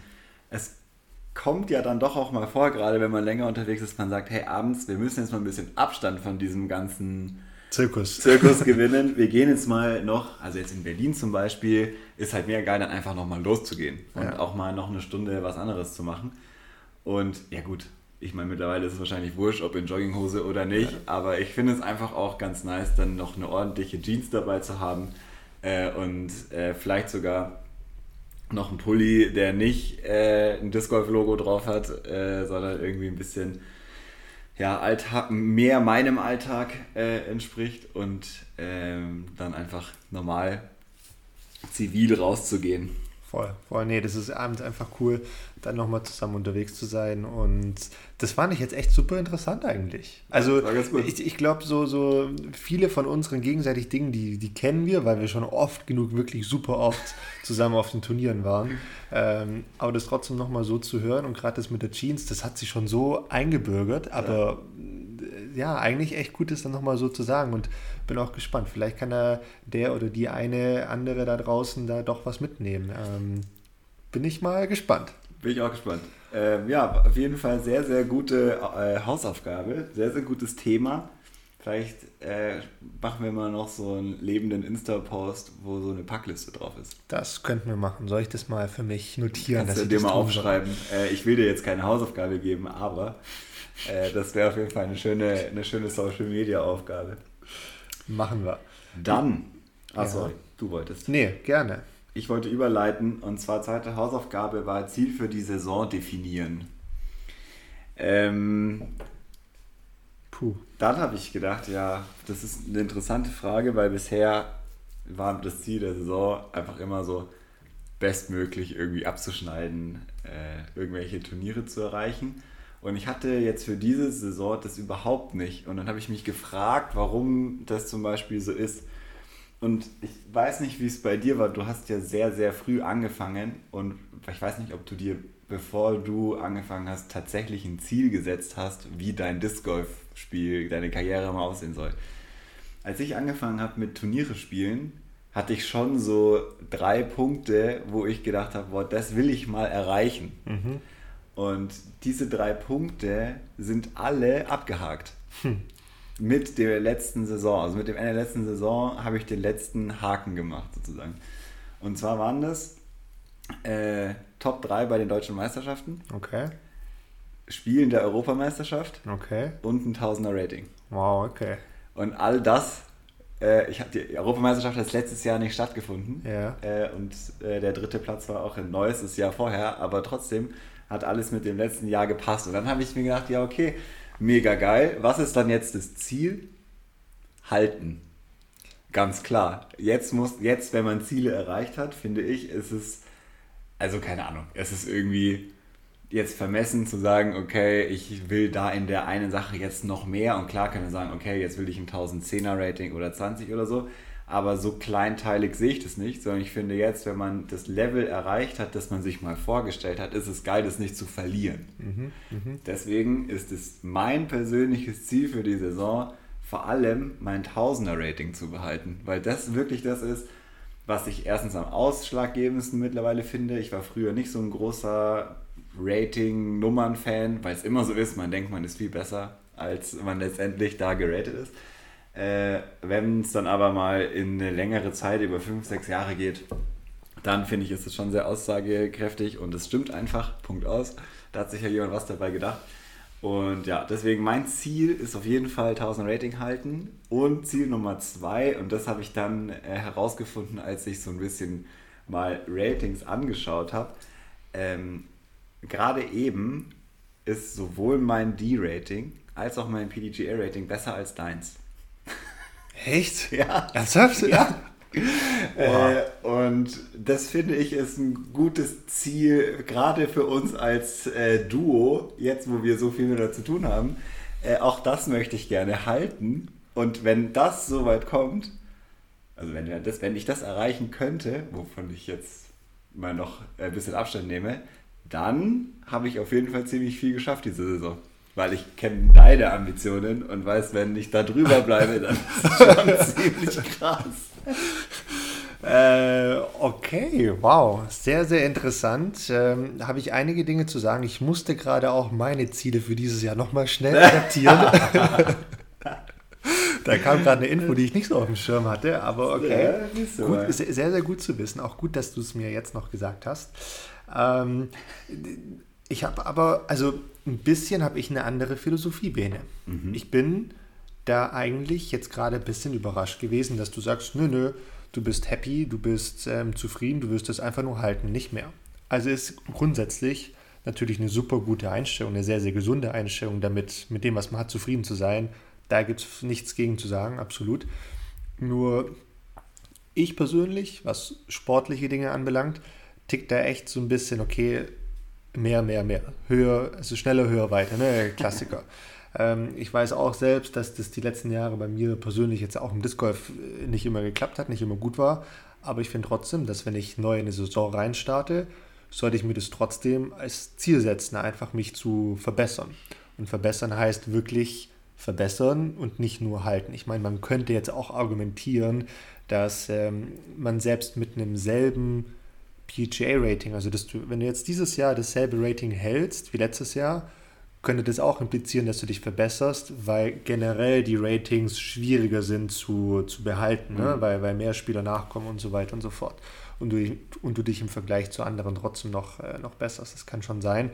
es kommt ja dann doch auch mal vor, gerade wenn man länger unterwegs ist, man sagt, hey, abends, wir müssen jetzt mal ein bisschen Abstand von diesem ganzen Zirkus. Zirkus gewinnen. Wir gehen jetzt mal noch, also jetzt in Berlin zum Beispiel, ist halt mega geil, dann einfach nochmal loszugehen und Ja. auch mal noch eine Stunde was anderes zu machen. Und ja gut, ich meine, mittlerweile ist es wahrscheinlich wurscht, ob in Jogginghose oder nicht, aber ich finde es einfach auch ganz nice, dann noch eine ordentliche Jeans dabei zu haben äh, und äh, vielleicht sogar noch einen Pulli, der nicht äh, ein Disc Golf Logo drauf hat, äh, sondern irgendwie ein bisschen ja, Alltag, mehr meinem Alltag äh, entspricht und ähm, dann einfach normal zivil rauszugehen. Voll, voll. Nee, das ist abends einfach cool, dann nochmal zusammen unterwegs zu sein. Und das fand ich jetzt echt super interessant eigentlich. Also ich, ich glaube, so, so viele von unseren gegenseitig Dingen, die, die kennen wir, weil wir schon oft genug, wirklich super oft zusammen auf den Turnieren waren. Ähm, aber das trotzdem nochmal so zu hören und gerade das mit der Jeans, das hat sich schon so eingebürgert. Aber äh, ja, eigentlich echt gut, das dann nochmal so zu sagen. Und bin auch gespannt. Vielleicht kann da der oder die eine andere da draußen da doch was mitnehmen. Ähm, bin ich mal gespannt. Bin ich auch gespannt. Ähm, ja, auf jeden Fall sehr, sehr gute äh, Hausaufgabe, sehr, sehr gutes Thema. Vielleicht äh, machen wir mal noch so einen lebenden Insta-Post, wo so eine Packliste drauf ist. Das könnten wir machen. Soll ich das mal für mich notieren? Kannst du dir das mal aufschreiben. Äh, ich will dir jetzt keine Hausaufgabe geben, aber äh, das wäre auf jeden Fall eine schöne, eine schöne Social-Media-Aufgabe. soll? Machen wir. Dann, ach Ja. du wolltest. Nee, gerne. ich wollte überleiten und zwar zweite Hausaufgabe war Ziel für die Saison definieren. Ähm, Puh. Dann habe ich gedacht, ja, das ist eine interessante Frage, weil bisher war das Ziel der Saison einfach immer so bestmöglich irgendwie abzuschneiden, äh, irgendwelche Turniere zu erreichen. Und ich hatte jetzt für diese Saison das überhaupt nicht. Und dann habe ich mich gefragt, warum das zum Beispiel so ist. Und ich weiß nicht, wie es bei dir war. Du hast ja sehr, sehr früh angefangen. Und ich weiß nicht, ob du dir, bevor du angefangen hast, tatsächlich ein Ziel gesetzt hast, wie dein Disc Golf-Spiel, deine Karriere mal aussehen soll. Als ich angefangen habe mit Turniere spielen, hatte ich schon so drei Punkte, wo ich gedacht habe, boah, das will ich mal erreichen. Mhm. Und diese drei Punkte sind alle abgehakt. Hm. Mit der letzten Saison, also mit dem Ende der letzten Saison habe ich den letzten Haken gemacht sozusagen. Und zwar waren das äh, Top 3 bei den deutschen Meisterschaften. Okay. Spielen der Europameisterschaft. Okay. Und ein Tausender Rating. Wow, okay. Und all das äh, ich hab, die Europameisterschaft hat letztes Jahr nicht stattgefunden. Ja. Äh, und äh, der dritte Platz war auch ein neues Jahr vorher, aber trotzdem hat alles mit dem letzten Jahr gepasst. Und dann habe ich mir gedacht, ja, okay, mega geil. Was ist dann jetzt das Ziel? Halten. Ganz klar. Jetzt muss, jetzt, wenn man Ziele erreicht hat, finde ich, ist es, also keine Ahnung, es ist irgendwie jetzt vermessen zu sagen, okay, ich will da in der einen Sache jetzt noch mehr und klar kann man sagen, okay, jetzt will ich ein 1010er Rating oder 20 oder so, aber so kleinteilig sehe ich das nicht, sondern ich finde jetzt, wenn man das Level erreicht hat, das man sich mal vorgestellt hat, ist es geil, das nicht zu verlieren. Mhm, mh. Deswegen ist es mein persönliches Ziel für die Saison, vor allem mein 1000er Rating zu behalten, weil das wirklich das ist, was ich erstens am ausschlaggebendsten mittlerweile finde. Ich war früher nicht so ein großer Rating-Nummern-Fan, weil es immer so ist, man denkt, man ist viel besser, als man letztendlich da geratet ist. Äh, Wenn es dann aber mal in eine längere Zeit, über fünf, sechs Jahre geht, dann finde ich, ist es schon sehr aussagekräftig und es stimmt einfach, Punkt aus. Da hat sich ja jemand was dabei gedacht. Und ja, deswegen mein Ziel ist auf jeden Fall 1000 Rating halten. Und Ziel Nummer zwei, und das habe ich dann äh, herausgefunden, als ich so ein bisschen mal Ratings angeschaut habe, ähm, gerade eben ist sowohl mein D-Rating als auch mein PDGA-Rating besser als deins. Echt? Ja. Ernsthaft? Ja. Äh, und das finde ich ist ein gutes Ziel, gerade für uns als äh, Duo, jetzt wo wir so viel mehr zu tun haben. Äh, auch das möchte ich gerne halten. Und wenn das soweit kommt, also wenn, das, wenn ich das erreichen könnte, wovon ich jetzt mal noch ein bisschen Abstand nehme, dann habe ich auf jeden Fall ziemlich viel geschafft diese Saison. Weil ich kenne deine Ambitionen und weiß, wenn ich da drüber bleibe, dann ist es schon ziemlich krass. Äh, okay, wow, sehr, sehr interessant. Ähm, habe ich einige Dinge zu sagen. Ich musste gerade auch meine Ziele für dieses Jahr nochmal schnell adaptieren. da kam gerade eine Info, die ich nicht so auf dem Schirm hatte, aber okay. Ja, so gut, sehr, sehr gut zu wissen. Auch gut, dass du es mir jetzt noch gesagt hast. Ähm, ich habe aber, also ein bisschen habe ich eine andere Philosophie, Bene. Mhm. Ich bin da eigentlich jetzt gerade ein bisschen überrascht gewesen, dass du sagst, nö, nö, du bist happy, du bist ähm, zufrieden, du wirst es einfach nur halten, nicht mehr. Also ist grundsätzlich natürlich eine super gute Einstellung, eine sehr, sehr gesunde Einstellung, damit mit dem, was man hat, zufrieden zu sein. Da gibt es nichts gegen zu sagen, absolut. Nur ich persönlich, was sportliche Dinge anbelangt, tickt da echt so ein bisschen, okay, mehr, mehr, mehr. Höher, also schneller, höher, weiter, ne? Klassiker. ähm, ich weiß auch selbst, dass das die letzten Jahre bei mir persönlich jetzt auch im Disc Golf äh, nicht immer geklappt hat, nicht immer gut war. Aber ich finde trotzdem, dass wenn ich neu in eine Saison reinstarte, sollte ich mir das trotzdem als Ziel setzen, einfach mich zu verbessern. Und verbessern heißt wirklich verbessern und nicht nur halten. Ich meine, man könnte jetzt auch argumentieren, dass ähm, man selbst mit einem selben PGA-Rating, also dass du, wenn du jetzt dieses Jahr dasselbe Rating hältst wie letztes Jahr, könnte das auch implizieren, dass du dich verbesserst, weil generell die Ratings schwieriger sind zu, zu behalten, ne? mhm. weil, weil mehr Spieler nachkommen und so weiter und so fort. Und du, und du dich im Vergleich zu anderen trotzdem noch, äh, noch besserst. Das kann schon sein.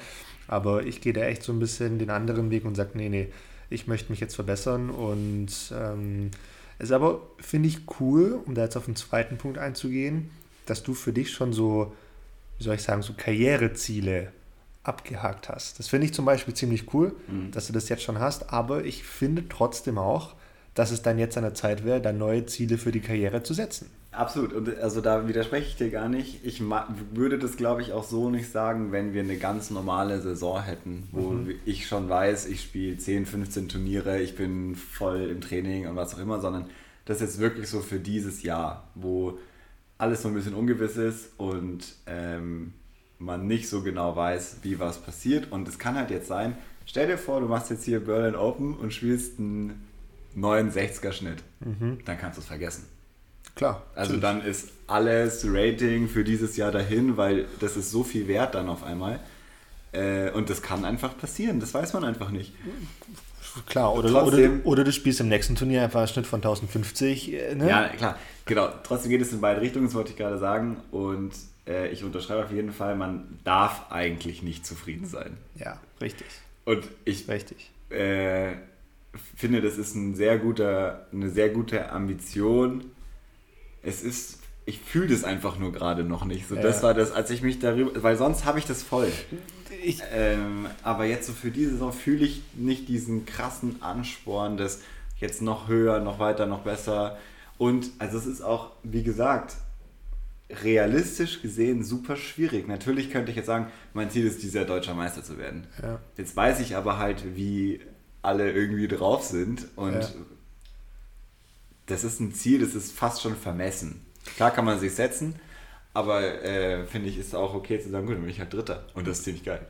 Aber ich gehe da echt so ein bisschen den anderen Weg und sage, nee, nee, ich möchte mich jetzt verbessern. Und ähm, es ist aber, finde ich, cool, um da jetzt auf den zweiten Punkt einzugehen, dass du für dich schon so, wie soll ich sagen, so Karriereziele abgehakt hast. Das finde ich zum Beispiel ziemlich cool, mhm. dass du das jetzt schon hast, aber ich finde trotzdem auch, dass es dann jetzt an der Zeit wäre, dann neue Ziele für die Karriere zu setzen. Absolut. Und also da widerspreche ich dir gar nicht. Ich würde das, glaube ich, auch so nicht sagen, wenn wir eine ganz normale Saison hätten, wo mhm. ich schon weiß, ich spiele 10, 15 Turniere, ich bin voll im Training und was auch immer, sondern das ist jetzt wirklich so für dieses Jahr, wo alles so ein bisschen ungewiss ist und ähm, man nicht so genau weiß, wie was passiert. Und es kann halt jetzt sein, stell dir vor, du machst jetzt hier Berlin Open und spielst einen 69er Schnitt. Mhm. Dann kannst du es vergessen. Klar. Also dann ist alles Rating für dieses Jahr dahin, weil das ist so viel wert dann auf einmal. Äh, und das kann einfach passieren, das weiß man einfach nicht. Klar, oder, oder, oder, du spielst im nächsten Turnier einfach einen Schnitt von 1050. Äh, ne? Ja, klar, genau. Trotzdem geht es in beide Richtungen, das wollte ich gerade sagen. Und äh, ich unterschreibe auf jeden Fall, man darf eigentlich nicht zufrieden sein. Ja, richtig. Und ich richtig. Äh, finde, das ist ein sehr guter, eine sehr gute Ambition. Es ist, ich fühle das einfach nur gerade noch nicht. So, ja. das war das, als ich mich darüber, weil sonst habe ich das voll. Ich, ähm, aber jetzt so für diese Saison fühle ich nicht diesen krassen Ansporn, das jetzt noch höher, noch weiter, noch besser. Und also es ist auch, wie gesagt, realistisch gesehen super schwierig. Natürlich könnte ich jetzt sagen, mein Ziel ist, dieser deutscher Meister zu werden. Ja. Jetzt weiß ich aber halt, wie alle irgendwie drauf sind. Und ja. das ist ein Ziel, das ist fast schon vermessen. Klar kann man sich setzen, aber äh, finde ich, ist auch okay zu sagen, gut, dann bin ich halt Dritter. Und das ist ziemlich geil.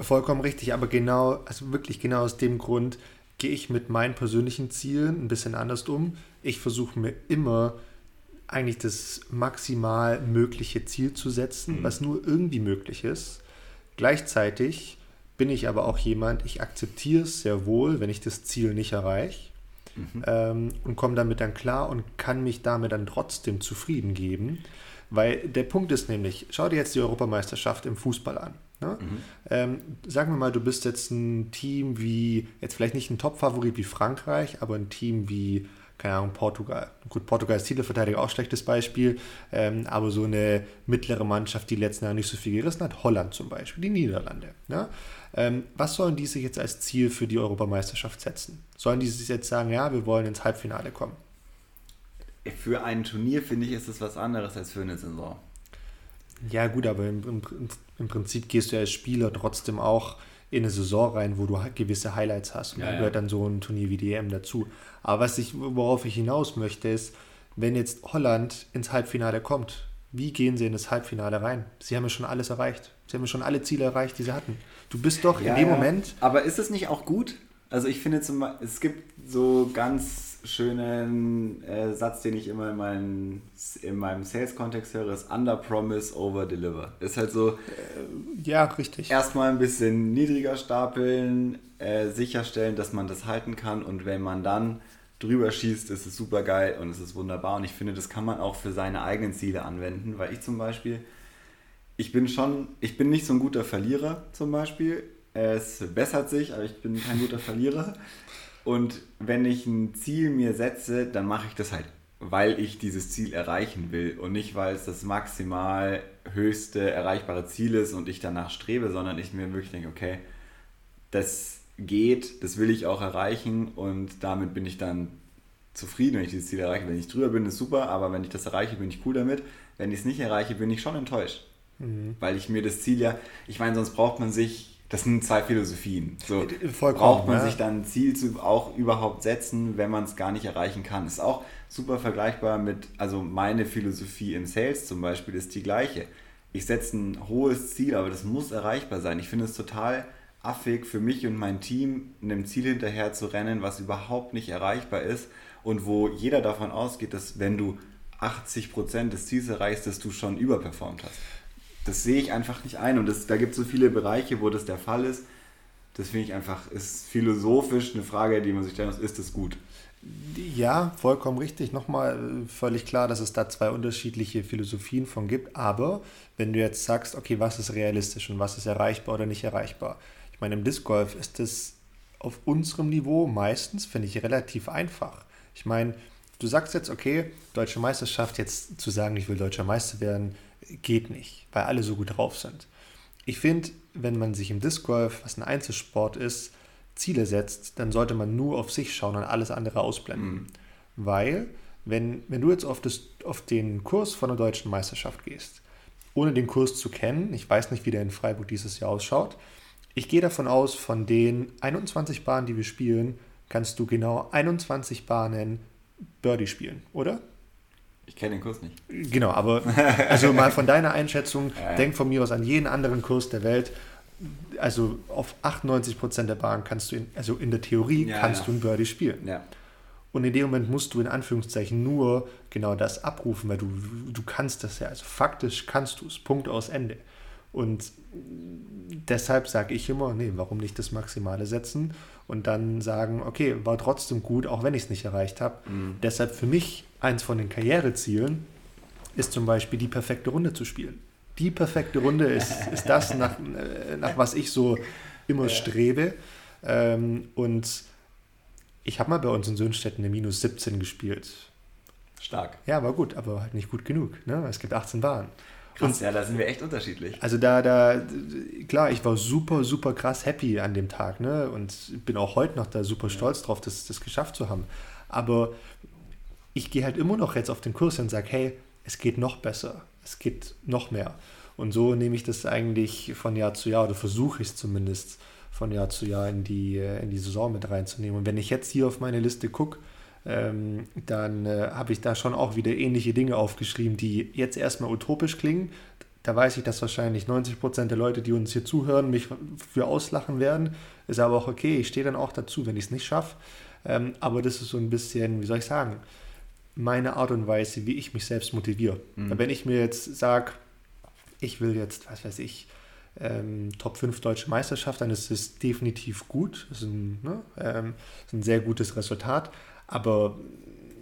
Vollkommen richtig, aber genau, also wirklich genau aus dem Grund gehe ich mit meinen persönlichen Zielen ein bisschen anders um. Ich versuche mir immer eigentlich das maximal mögliche Ziel zu setzen, mhm. was nur irgendwie möglich ist. Gleichzeitig bin ich aber auch jemand, ich akzeptiere es sehr wohl, wenn ich das Ziel nicht erreiche mhm. ähm, und komme damit dann klar und kann mich damit dann trotzdem zufrieden geben. Weil der Punkt ist nämlich, schau dir jetzt die Europameisterschaft im Fußball an. Ne? Mhm. Ähm, sagen wir mal, du bist jetzt ein Team wie, jetzt vielleicht nicht ein Top-Favorit wie Frankreich, aber ein Team wie keine Ahnung, Portugal. Gut, Portugal ist Titelverteidiger auch schlechtes Beispiel, ähm, aber so eine mittlere Mannschaft, die letzten Jahre nicht so viel gerissen hat, Holland zum Beispiel, die Niederlande. Ja? Ähm, was sollen die sich jetzt als Ziel für die Europameisterschaft setzen? Sollen die sich jetzt sagen, ja, wir wollen ins Halbfinale kommen? Für ein Turnier finde ich, ist es was anderes als für eine Saison. Ja, gut, aber im, im, im Prinzip gehst du als Spieler trotzdem auch in eine Saison rein, wo du gewisse Highlights hast. Und ja, da gehört dann so ein Turnier wie die EM dazu. Aber was ich, worauf ich hinaus möchte, ist, wenn jetzt Holland ins Halbfinale kommt, wie gehen sie in das Halbfinale rein? Sie haben ja schon alles erreicht. Sie haben ja schon alle Ziele erreicht, die sie hatten. Du bist doch ja, in dem ja. Moment. Aber ist es nicht auch gut? Also ich finde zum Beispiel, es gibt so ganz schönen äh, Satz, den ich immer in, meinen, in meinem Sales-Kontext höre, ist Under Promise, Over Deliver. Ist halt so. Äh, ja, richtig. Erstmal ein bisschen niedriger stapeln, äh, sicherstellen, dass man das halten kann und wenn man dann drüber schießt, ist es super geil und es ist wunderbar. Und ich finde, das kann man auch für seine eigenen Ziele anwenden, weil ich zum Beispiel, ich bin schon, ich bin nicht so ein guter Verlierer zum Beispiel. Es bessert sich, aber ich bin kein guter Verlierer. Und wenn ich ein Ziel mir setze, dann mache ich das halt, weil ich dieses Ziel erreichen will und nicht, weil es das maximal höchste erreichbare Ziel ist und ich danach strebe, sondern ich mir wirklich denke, okay, das geht, das will ich auch erreichen und damit bin ich dann zufrieden, wenn ich dieses Ziel erreiche. Wenn ich drüber bin, ist super, aber wenn ich das erreiche, bin ich cool damit. Wenn ich es nicht erreiche, bin ich schon enttäuscht. Mhm. Weil ich mir das Ziel ja, ich meine, sonst braucht man sich das sind zwei Philosophien. So Vollkommen, braucht man ja. sich dann ein Ziel zu auch überhaupt setzen, wenn man es gar nicht erreichen kann. Ist auch super vergleichbar mit, also meine Philosophie im Sales zum Beispiel ist die gleiche. Ich setze ein hohes Ziel, aber das muss erreichbar sein. Ich finde es total affig für mich und mein Team, einem Ziel hinterher zu rennen, was überhaupt nicht erreichbar ist und wo jeder davon ausgeht, dass wenn du 80% des Ziels erreichst, dass du schon überperformt hast das sehe ich einfach nicht ein. Und das, da gibt es so viele Bereiche, wo das der Fall ist. Das finde ich einfach, ist philosophisch eine Frage, die man sich stellen muss, ist das gut? Ja, vollkommen richtig. Nochmal äh, völlig klar, dass es da zwei unterschiedliche Philosophien von gibt. Aber wenn du jetzt sagst, okay, was ist realistisch und was ist erreichbar oder nicht erreichbar? Ich meine, im Disc Golf ist das auf unserem Niveau meistens, finde ich, relativ einfach. Ich meine, du sagst jetzt, okay, deutsche Meisterschaft, jetzt zu sagen, ich will deutscher Meister werden, geht nicht, weil alle so gut drauf sind. Ich finde, wenn man sich im Disc Golf, was ein Einzelsport ist, Ziele setzt, dann sollte man nur auf sich schauen und alles andere ausblenden. Mhm. Weil, wenn, wenn du jetzt auf, das, auf den Kurs von der deutschen Meisterschaft gehst, ohne den Kurs zu kennen, ich weiß nicht, wie der in Freiburg dieses Jahr ausschaut, ich gehe davon aus, von den 21 Bahnen, die wir spielen, kannst du genau 21 Bahnen Birdie spielen, oder? Ich kenne den Kurs nicht. Genau, aber also mal von deiner Einschätzung, ja, ja. denk von mir aus an jeden anderen Kurs der Welt. Also auf 98 Prozent der Bahn kannst du, in, also in der Theorie ja, kannst du ein Birdie spielen. Und in dem Moment musst du in Anführungszeichen nur genau das abrufen, weil du, du kannst das ja. Also faktisch kannst du es. Punkt aus Ende. Und deshalb sage ich immer, nee, warum nicht das Maximale setzen und dann sagen, okay, war trotzdem gut, auch wenn ich es nicht erreicht habe. Mhm. Deshalb für mich eins von den Karrierezielen ist zum Beispiel die perfekte Runde zu spielen. Die perfekte Runde ist, ist das, nach, äh, nach was ich so immer ja. strebe. Ähm, und ich habe mal bei uns in Söhnstetten eine Minus 17 gespielt. Stark. Ja, war gut, aber halt nicht gut genug. Ne? Es gibt 18 Bahnen. Krass, und, ja, da sind wir echt unterschiedlich. Also da, da, klar, ich war super, super krass happy an dem Tag, ne? Und bin auch heute noch da super stolz drauf, das, das geschafft zu haben. Aber ich gehe halt immer noch jetzt auf den Kurs und sage, hey, es geht noch besser, es geht noch mehr. Und so nehme ich das eigentlich von Jahr zu Jahr oder versuche ich es zumindest von Jahr zu Jahr in die, in die Saison mit reinzunehmen. Und wenn ich jetzt hier auf meine Liste gucke, ähm, dann äh, habe ich da schon auch wieder ähnliche Dinge aufgeschrieben, die jetzt erstmal utopisch klingen. Da weiß ich, dass wahrscheinlich 90 Prozent der Leute, die uns hier zuhören, mich für auslachen werden. Ist aber auch okay, ich stehe dann auch dazu, wenn ich es nicht schaffe. Ähm, aber das ist so ein bisschen, wie soll ich sagen, meine Art und Weise, wie ich mich selbst motiviere. Mhm. Wenn ich mir jetzt sage, ich will jetzt, was weiß ich, ähm, Top 5 deutsche Meisterschaft, dann ist es definitiv gut. Das ist ein, ne, ähm, ist ein sehr gutes Resultat. Aber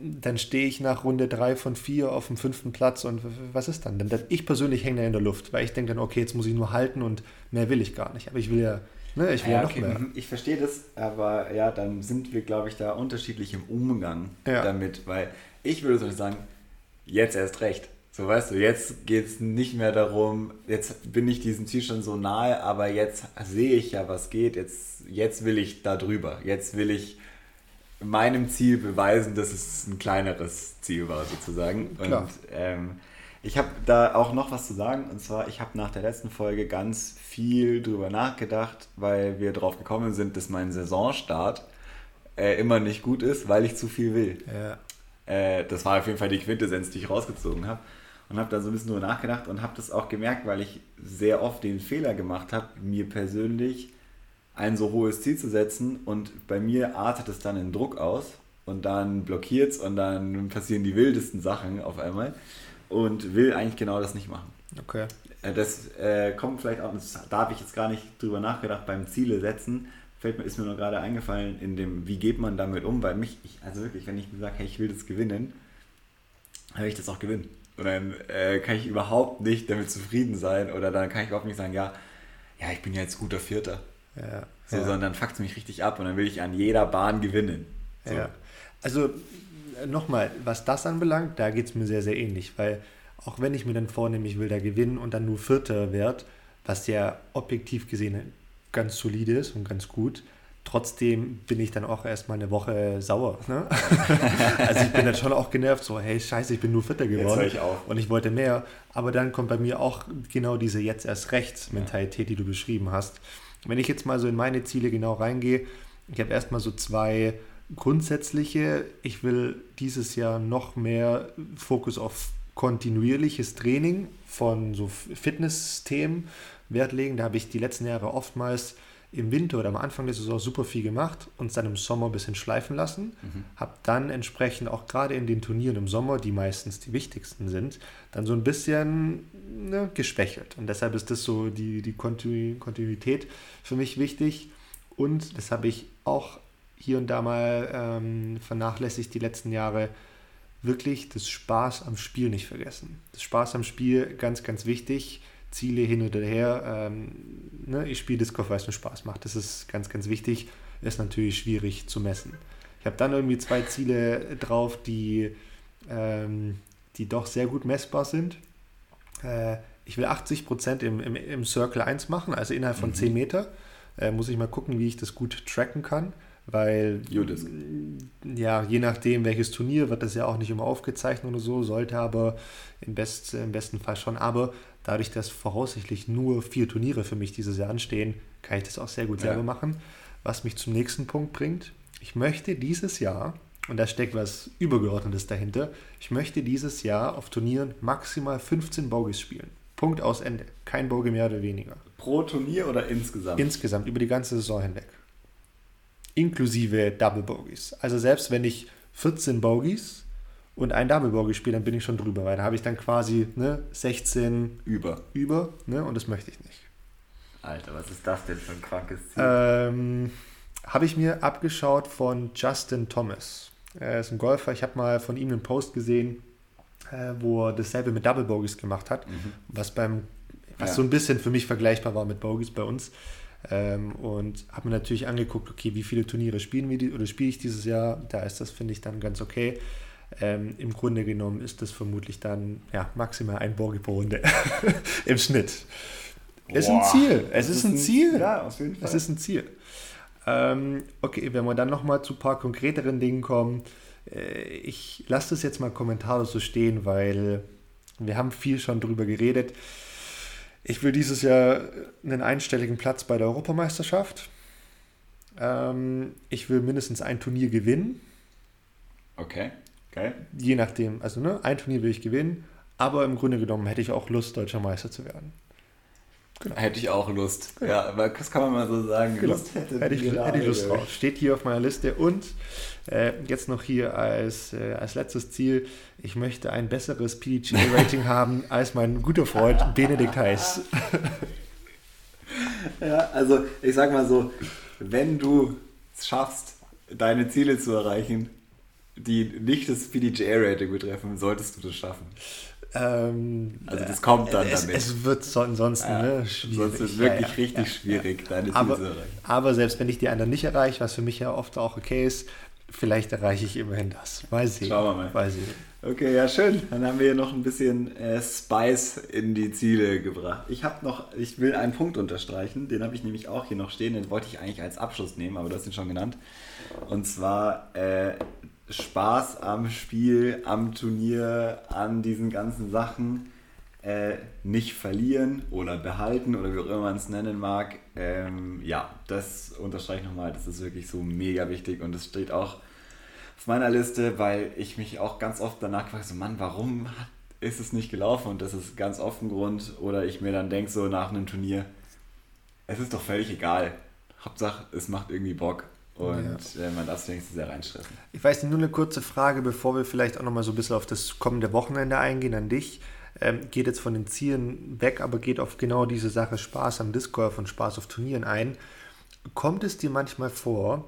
dann stehe ich nach Runde 3 von 4 auf dem fünften Platz und was ist dann? Denn ich persönlich hänge da in der Luft, weil ich denke dann, okay, jetzt muss ich nur halten und mehr will ich gar nicht. Aber ich will ja, ne, ich will ja, ja noch okay. mehr. Ich verstehe das, aber ja, dann sind wir, glaube ich, da unterschiedlich im Umgang ja. damit, weil ich würde so sagen, jetzt erst recht. So weißt du, jetzt geht es nicht mehr darum, jetzt bin ich diesem Ziel schon so nahe, aber jetzt sehe ich ja, was geht, jetzt, jetzt will ich da drüber, jetzt will ich meinem Ziel beweisen, dass es ein kleineres Ziel war, sozusagen. Klar. Und ähm, ich habe da auch noch was zu sagen. Und zwar, ich habe nach der letzten Folge ganz viel drüber nachgedacht, weil wir drauf gekommen sind, dass mein Saisonstart äh, immer nicht gut ist, weil ich zu viel will. Ja. Äh, das war auf jeden Fall die Quintessenz, die ich rausgezogen habe. Und habe da so ein bisschen drüber nachgedacht und habe das auch gemerkt, weil ich sehr oft den Fehler gemacht habe, mir persönlich ein so hohes Ziel zu setzen und bei mir artet es dann in Druck aus und dann blockiert es und dann passieren die wildesten Sachen auf einmal und will eigentlich genau das nicht machen. Okay. Äh, das äh, kommt vielleicht auch, das, da habe ich jetzt gar nicht drüber nachgedacht beim Ziele setzen, fällt mir, ist mir nur gerade eingefallen in dem, wie geht man damit um, weil mich, ich, also wirklich, wenn ich mir sage, hey, ich will das gewinnen, dann will ich das auch gewinnen. Und dann äh, kann ich überhaupt nicht damit zufrieden sein oder dann kann ich überhaupt nicht sagen, ja, ja, ich bin ja jetzt guter Vierter. Ja, so, ja. sondern fuckt es mich richtig ab und dann will ich an jeder Bahn gewinnen. So. Ja. Also nochmal, was das anbelangt, da geht es mir sehr, sehr ähnlich, weil auch wenn ich mir dann vornehme, ich will da gewinnen und dann nur Vierter wert, was ja objektiv gesehen ganz solide ist und ganz gut, trotzdem bin ich dann auch erstmal eine Woche sauer. Ne? also ich bin dann schon auch genervt, so, hey, scheiße, ich bin nur Vierter geworden. Ich und ich wollte mehr. Aber dann kommt bei mir auch genau diese jetzt erst rechts Mentalität, die du beschrieben hast. Wenn ich jetzt mal so in meine Ziele genau reingehe, ich habe erstmal so zwei grundsätzliche. Ich will dieses Jahr noch mehr Fokus auf kontinuierliches Training von so Fitness-Themen Wert legen. Da habe ich die letzten Jahre oftmals im Winter oder am Anfang der Saison super viel gemacht und dann im Sommer ein bisschen schleifen lassen. Mhm. Habe dann entsprechend auch gerade in den Turnieren im Sommer, die meistens die wichtigsten sind, dann so ein bisschen ne, geschwächelt. Und deshalb ist das so die, die Kontinuität für mich wichtig. Und das habe ich auch hier und da mal ähm, vernachlässigt die letzten Jahre, wirklich das Spaß am Spiel nicht vergessen. Das Spaß am Spiel ganz, ganz wichtig. Ziele hin oder her. Ähm, ne, ich spiele Disc Golf, weil es mir Spaß macht. Das ist ganz, ganz wichtig. Ist natürlich schwierig zu messen. Ich habe dann irgendwie zwei Ziele drauf, die, ähm, die doch sehr gut messbar sind. Äh, ich will 80% im, im, im Circle 1 machen, also innerhalb von mhm. 10 Meter. Äh, muss ich mal gucken, wie ich das gut tracken kann, weil Judisk. ja, je nachdem, welches Turnier, wird das ja auch nicht immer aufgezeichnet oder so, sollte aber im, Best, im besten Fall schon. Aber dadurch, dass voraussichtlich nur vier Turniere für mich dieses Jahr anstehen, kann ich das auch sehr gut ja. selber machen. Was mich zum nächsten Punkt bringt. Ich möchte dieses Jahr, und da steckt was Übergeordnetes dahinter, ich möchte dieses Jahr auf Turnieren maximal 15 Bogies spielen. Punkt aus Ende. Kein Bogie mehr oder weniger. Pro Turnier oder insgesamt? Insgesamt, über die ganze Saison hinweg. Inklusive Double Bogies. Also selbst wenn ich 14 Bogies und ein Double Bogey spiele, dann bin ich schon drüber, weil da habe ich dann quasi ne, 16 über. Über, ne, und das möchte ich nicht. Alter, was ist das denn für ein krankes Ziel? Ähm, habe ich mir abgeschaut von Justin Thomas. Er ist ein Golfer. Ich habe mal von ihm einen Post gesehen, äh, wo er dasselbe mit Double Bogies gemacht hat, mhm. was beim was ja. so ein bisschen für mich vergleichbar war mit Bogies bei uns. Ähm, und habe mir natürlich angeguckt, okay, wie viele Turniere spielen wir die, oder spiele ich dieses Jahr? Da ist das, finde ich, dann ganz okay. Ähm, Im Grunde genommen ist das vermutlich dann ja, maximal ein Bogie pro Runde im Schnitt. Es ist ein Ziel. Es ist, ist ein Ziel. Ja, auf jeden Fall. Es ist ein Ziel. Ähm, okay, wenn wir dann nochmal zu ein paar konkreteren Dingen kommen, äh, ich lasse das jetzt mal kommentarlos so stehen, weil wir haben viel schon drüber geredet. Ich will dieses Jahr einen einstelligen Platz bei der Europameisterschaft. Ähm, ich will mindestens ein Turnier gewinnen. Okay, okay. Je nachdem, also ne, ein Turnier will ich gewinnen, aber im Grunde genommen hätte ich auch Lust, deutscher Meister zu werden. Genau. Hätte ich auch Lust. Genau. Ja, aber das kann man mal so sagen. Genau. Lust hätte, hätte, ich, hätte ich Lust drauf. Steht hier auf meiner Liste. Und äh, jetzt noch hier als, äh, als letztes Ziel. Ich möchte ein besseres PDG-Rating haben als mein guter Freund Benedikt Heiß. ja, also ich sag mal so, wenn du es schaffst, deine Ziele zu erreichen, die nicht das PDGA-Rating betreffen, solltest du das schaffen. Ähm, also das kommt dann es, damit. Es wird so, ansonsten ja, ne, schwierig. Sonst wird es wirklich ja, ja, richtig schwierig, deine Ziele aber, zu erreichen. Aber selbst wenn ich die anderen nicht erreiche, was für mich ja oft auch okay ist, vielleicht erreiche ich immerhin das. Mal sehen. Schauen wir mal. Mal sehen. Okay, ja schön. Dann haben wir hier noch ein bisschen äh, Spice in die Ziele gebracht. Ich habe noch, ich will einen Punkt unterstreichen, den habe ich nämlich auch hier noch stehen, den wollte ich eigentlich als Abschluss nehmen, aber du hast ihn schon genannt. Und zwar äh, Spaß am Spiel, am Turnier, an diesen ganzen Sachen äh, nicht verlieren oder behalten oder wie auch immer man es nennen mag. Ähm, ja, das unterstreiche ich nochmal, das ist wirklich so mega wichtig und es steht auch auf meiner Liste, weil ich mich auch ganz oft danach frage, so Mann, warum ist es nicht gelaufen? Und das ist ganz oft ein Grund. Oder ich mir dann denke so nach einem Turnier, es ist doch völlig egal. Hauptsache, es macht irgendwie Bock. Und ja. äh, man darf sich nicht sehr reinstressen. Ich weiß nicht, nur eine kurze Frage, bevor wir vielleicht auch nochmal so ein bisschen auf das kommende Wochenende eingehen an dich. Ähm, geht jetzt von den Zielen weg, aber geht auf genau diese Sache Spaß am Disc Golf und Spaß auf Turnieren ein. Kommt es dir manchmal vor,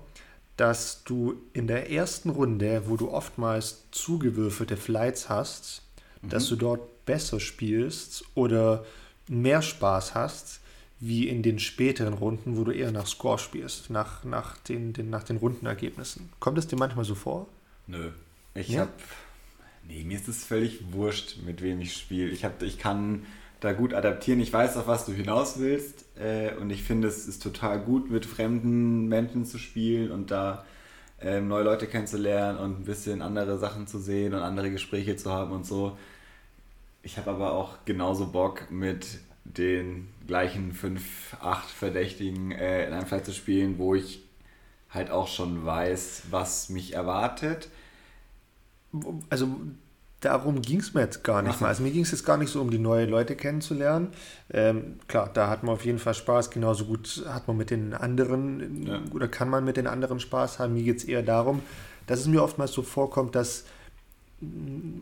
dass du in der ersten Runde, wo du oftmals zugewürfelte Flights hast, mhm. dass du dort besser spielst oder mehr Spaß hast, wie in den späteren Runden, wo du eher nach Score spielst, nach, nach, den, den, nach den Rundenergebnissen. Kommt es dir manchmal so vor? Nö. Ich ja? habe. Nee, mir ist es völlig wurscht, mit wem ich spiele. Ich, ich kann da gut adaptieren. Ich weiß, auf was du hinaus willst. Äh, und ich finde, es ist total gut, mit fremden Menschen zu spielen und da äh, neue Leute kennenzulernen und ein bisschen andere Sachen zu sehen und andere Gespräche zu haben und so. Ich habe aber auch genauso Bock, mit den gleichen fünf, acht Verdächtigen äh, in einem Fall zu spielen, wo ich halt auch schon weiß, was mich erwartet. Also darum ging es mir jetzt gar nicht Ach. mal. Also mir ging es jetzt gar nicht so um die neuen Leute kennenzulernen. Ähm, klar, da hat man auf jeden Fall Spaß. Genauso gut hat man mit den anderen ja. oder kann man mit den anderen Spaß haben. Mir geht es eher darum, dass es mir oftmals so vorkommt, dass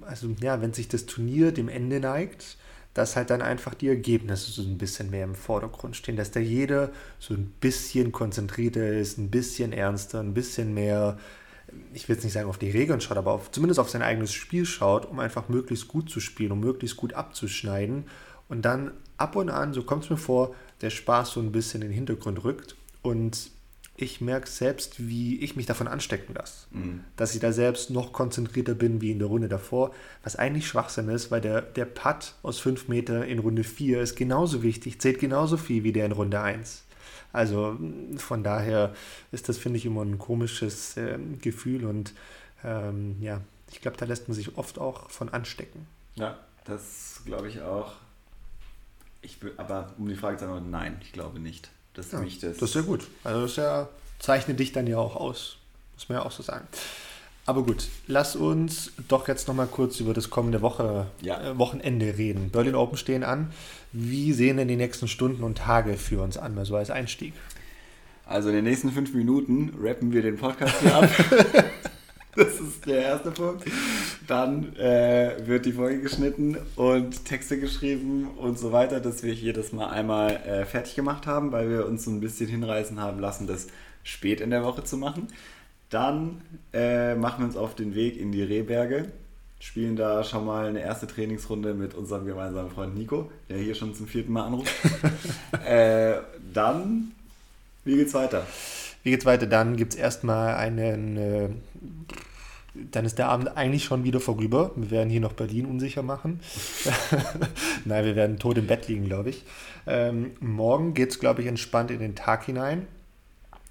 also ja, wenn sich das Turnier dem Ende neigt, dass halt dann einfach die Ergebnisse so ein bisschen mehr im Vordergrund stehen, dass da jeder so ein bisschen konzentrierter ist, ein bisschen ernster, ein bisschen mehr, ich will jetzt nicht sagen auf die Regeln schaut, aber auf, zumindest auf sein eigenes Spiel schaut, um einfach möglichst gut zu spielen, um möglichst gut abzuschneiden. Und dann ab und an, so kommt es mir vor, der Spaß so ein bisschen in den Hintergrund rückt. Und ich merke selbst, wie ich mich davon anstecken lasse. Mhm. Dass ich da selbst noch konzentrierter bin wie in der Runde davor, was eigentlich Schwachsinn ist, weil der, der Putt aus 5 Meter in Runde 4 ist genauso wichtig, zählt genauso viel wie der in Runde 1. Also von daher ist das, finde ich, immer ein komisches äh, Gefühl und ähm, ja, ich glaube, da lässt man sich oft auch von anstecken. Ja, das glaube ich auch. Ich, aber um die Frage zu sagen, nein, ich glaube nicht. Dass ja, mich das, das ist ja gut. Also das ja, zeichnet dich dann ja auch aus. Muss man ja auch so sagen. Aber gut, lass uns doch jetzt nochmal kurz über das kommende Woche, ja. äh, Wochenende reden. Berlin Open stehen an. Wie sehen denn die nächsten Stunden und Tage für uns an, so als Einstieg? Also in den nächsten fünf Minuten rappen wir den Podcast hier ab. das ist der erste Punkt. Dann äh, wird die Folge geschnitten und Texte geschrieben und so weiter, dass wir hier das mal einmal äh, fertig gemacht haben, weil wir uns so ein bisschen hinreißen haben lassen, das spät in der Woche zu machen. Dann äh, machen wir uns auf den Weg in die Rehberge, spielen da schon mal eine erste Trainingsrunde mit unserem gemeinsamen Freund Nico, der hier schon zum vierten Mal anruft. äh, dann, wie geht's weiter? Wie geht's weiter? Dann gibt es erstmal einen. Äh, dann ist der Abend eigentlich schon wieder vorüber. Wir werden hier noch Berlin unsicher machen. Nein, wir werden tot im Bett liegen, glaube ich. Ähm, morgen geht es, glaube ich, entspannt in den Tag hinein.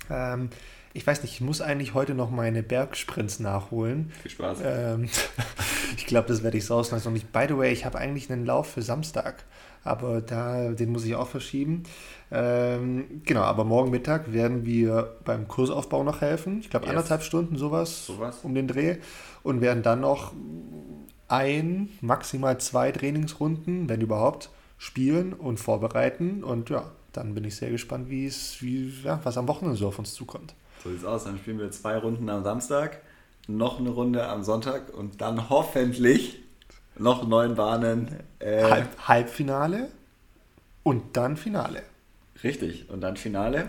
Ähm, ich weiß nicht, ich muss eigentlich heute noch meine Bergsprints nachholen. Viel Spaß. Ähm, ich glaube, das werde ich auslassen. Und ich, by the way, ich habe eigentlich einen Lauf für Samstag, aber da, den muss ich auch verschieben. Ähm, genau, aber morgen Mittag werden wir beim Kursaufbau noch helfen. Ich glaube, yes. anderthalb Stunden sowas, sowas um den Dreh. Und werden dann noch ein, maximal zwei Trainingsrunden, wenn überhaupt, spielen und vorbereiten. Und ja, dann bin ich sehr gespannt, wie es, wie, ja, was am Wochenende so auf uns zukommt. So sieht's aus. Dann spielen wir zwei Runden am Samstag, noch eine Runde am Sonntag und dann hoffentlich noch neun Bahnen. Äh, Halb, Halbfinale und dann Finale. Richtig, und dann Finale.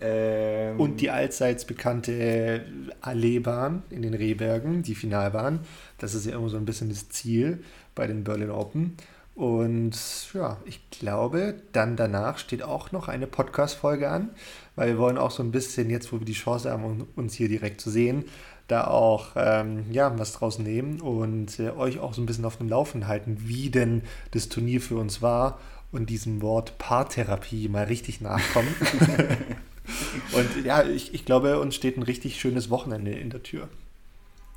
Ähm, und die allseits bekannte Alleebahn in den Rehbergen, die Finalbahn. Das ist ja immer so ein bisschen das Ziel bei den Berlin Open. Und ja, ich glaube, dann danach steht auch noch eine Podcast-Folge an, weil wir wollen auch so ein bisschen, jetzt wo wir die Chance haben, uns hier direkt zu sehen, da auch ähm, ja, was draus nehmen und äh, euch auch so ein bisschen auf dem Laufen halten, wie denn das Turnier für uns war und diesem Wort Paartherapie mal richtig nachkommen. und ja, ich, ich glaube, uns steht ein richtig schönes Wochenende in der Tür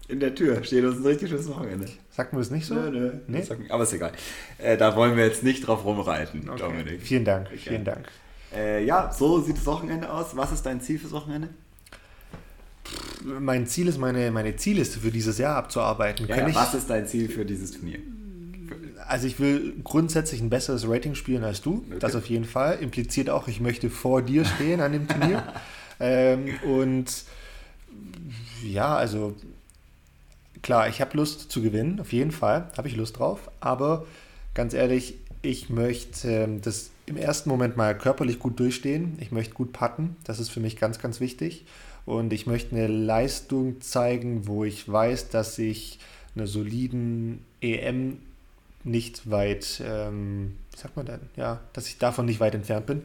in der Tür steht uns ein richtig schönes Wochenende. Sagt man es nicht so? Nö, nö. Nee? aber ist egal. Äh, da wollen wir jetzt nicht drauf rumreiten, okay. Dominik. Vielen Dank, okay. vielen Dank. Äh, ja, so sieht das Wochenende aus. Was ist dein Ziel fürs Wochenende? Mein Ziel ist, meine, meine Zielliste für dieses Jahr abzuarbeiten. Ja, ja, was ist dein Ziel für dieses Turnier? Also ich will grundsätzlich ein besseres Rating spielen als du. Okay. Das auf jeden Fall. Impliziert auch, ich möchte vor dir stehen an dem Turnier. ähm, und ja, also klar, ich habe Lust zu gewinnen, auf jeden Fall, habe ich Lust drauf, aber ganz ehrlich, ich möchte ähm, das im ersten Moment mal körperlich gut durchstehen. Ich möchte gut putten, das ist für mich ganz, ganz wichtig. Und ich möchte eine Leistung zeigen, wo ich weiß, dass ich einer soliden EM nicht weit, ähm, wie sagt man denn, ja, dass ich davon nicht weit entfernt bin,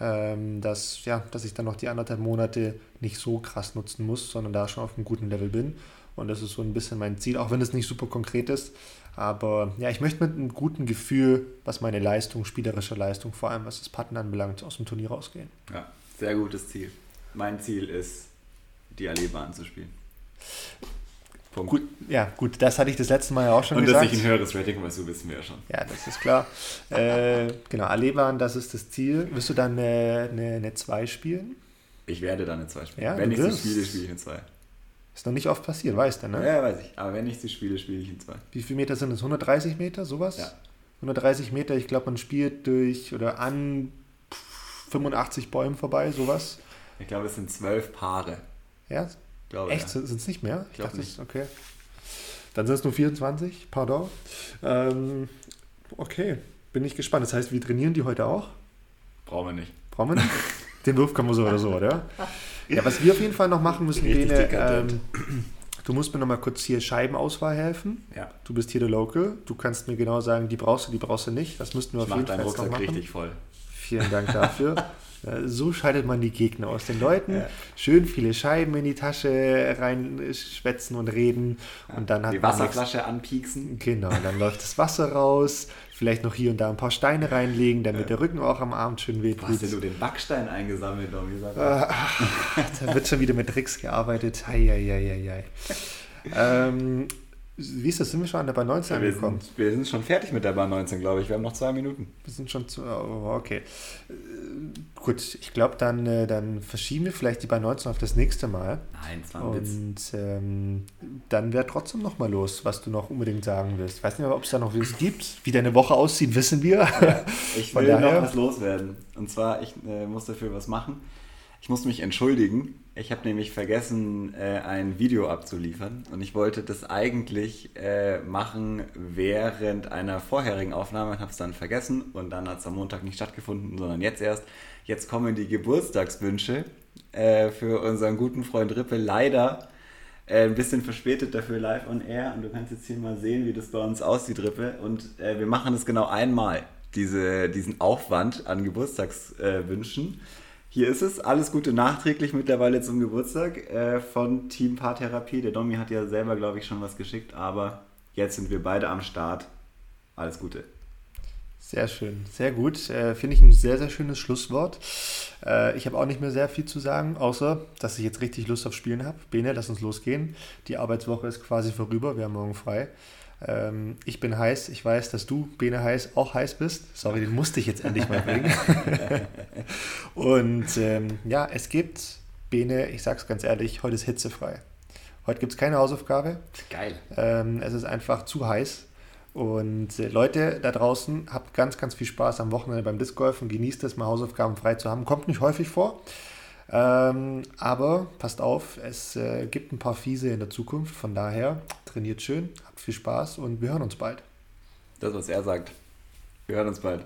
ähm, dass, ja, dass ich dann noch die anderthalb Monate nicht so krass nutzen muss, sondern da schon auf einem guten Level bin. Und das ist so ein bisschen mein Ziel, auch wenn es nicht super konkret ist. Aber ja, ich möchte mit einem guten Gefühl, was meine Leistung, spielerische Leistung, vor allem was das Patten anbelangt, aus dem Turnier rausgehen. Ja, sehr gutes Ziel. Mein Ziel ist, die Allee-Bahn zu spielen. Punkt. Gut, ja, gut, das hatte ich das letzte Mal ja auch schon Und gesagt. Und dass ich ein höheres Rating was so wissen wir ja schon. Ja, das ist klar. äh, genau, Allee-Bahn, das ist das Ziel. Wirst du dann eine 2 eine, eine spielen? Ich werde dann eine 2 spielen. Ja, Wenn ich sie spiele, spiele ich eine 2. Ist noch nicht oft passiert, weißt du, ne? Ja, weiß ich. Aber wenn ich sie spiele, spiele ich in zwei. Wie viele Meter sind es? 130 Meter, sowas? Ja. 130 Meter, ich glaube, man spielt durch oder an 85 Bäumen vorbei, sowas. Ich glaube, es sind zwölf Paare. Ja? Glaube, Echt? Ja. Sind es nicht mehr? Ich, glaube nicht. Okay. Dann sind es nur 24, pardon. Ähm, okay, bin ich gespannt. Das heißt, wir trainieren die heute auch? Brauchen wir nicht. Brauchen wir nicht? Den Wurf kann man so oder so, oder? Ja, was wir auf jeden Fall noch machen müssen, Bene, ähm, du musst mir noch mal kurz hier Scheibenauswahl helfen. Ja. Du bist hier der Local. Du kannst mir genau sagen, die brauchst du, die brauchst du nicht. Das müssten wir ich auf jeden Fall noch machen. richtig voll. Vielen Dank dafür. So schaltet man die Gegner aus den Leuten. Ja. Schön viele Scheiben in die Tasche reinschwätzen und reden. Und dann hat die Wasserflasche anpieksen. Genau, dann läuft das Wasser raus. Vielleicht noch hier und da ein paar Steine reinlegen, damit ja. der Rücken auch am Abend schön wehtut. Hast du den Backstein eingesammelt, Domi? Ah, da wird schon wieder mit Tricks gearbeitet. Eieieiei. ähm, wie ist das? Sind wir schon an der Bahn 19 wir angekommen? Sind, wir sind schon fertig mit der Bahn 19, glaube ich. Wir haben noch zwei Minuten. Wir sind schon zu. Oh, okay. Äh, gut, ich glaube, dann, äh, dann verschieben wir vielleicht die Bahn 19 auf das nächste Mal. Nein, es war ein. Und ähm, dann wäre trotzdem noch mal los, was du noch unbedingt sagen willst. Ich weiß nicht, ob es da noch was gibt. Wie deine Woche aussieht, wissen wir. Ja, ich will noch was loswerden. Und zwar, ich äh, muss dafür was machen. Ich muss mich entschuldigen. Ich habe nämlich vergessen, äh, ein Video abzuliefern und ich wollte das eigentlich äh, machen während einer vorherigen Aufnahme und habe es dann vergessen und dann hat es am Montag nicht stattgefunden, sondern jetzt erst. Jetzt kommen die Geburtstagswünsche äh, für unseren guten Freund Rippe. Leider äh, ein bisschen verspätet dafür live on air und du kannst jetzt hier mal sehen, wie das bei uns aussieht, Rippe. Und äh, wir machen es genau einmal, diese, diesen Aufwand an Geburtstagswünschen. Hier ist es. Alles Gute nachträglich mittlerweile zum Geburtstag äh, von Team Paartherapie. Der Domi hat ja selber, glaube ich, schon was geschickt, aber jetzt sind wir beide am Start. Alles Gute. Sehr schön, sehr gut. Äh, Finde ich ein sehr, sehr schönes Schlusswort. Äh, ich habe auch nicht mehr sehr viel zu sagen, außer, dass ich jetzt richtig Lust auf Spielen habe. Bene, lass uns losgehen. Die Arbeitswoche ist quasi vorüber, wir haben morgen frei. Ähm, ich bin heiß. Ich weiß, dass du, Bene heiß, auch heiß bist. Sorry, den musste ich jetzt endlich mal bringen. und ähm, ja, es gibt, Bene, ich sag's ganz ehrlich, heute ist hitzefrei. Heute gibt es keine Hausaufgabe. Geil. Ähm, es ist einfach zu heiß. Und äh, Leute da draußen, habt ganz, ganz viel Spaß am Wochenende beim Disc Golf und genießt es, mal Hausaufgaben frei zu haben. Kommt nicht häufig vor. Ähm, aber passt auf, es äh, gibt ein paar Fiese in der Zukunft. Von daher trainiert schön, habt viel Spaß und wir hören uns bald. Das, was er sagt. Wir hören uns bald.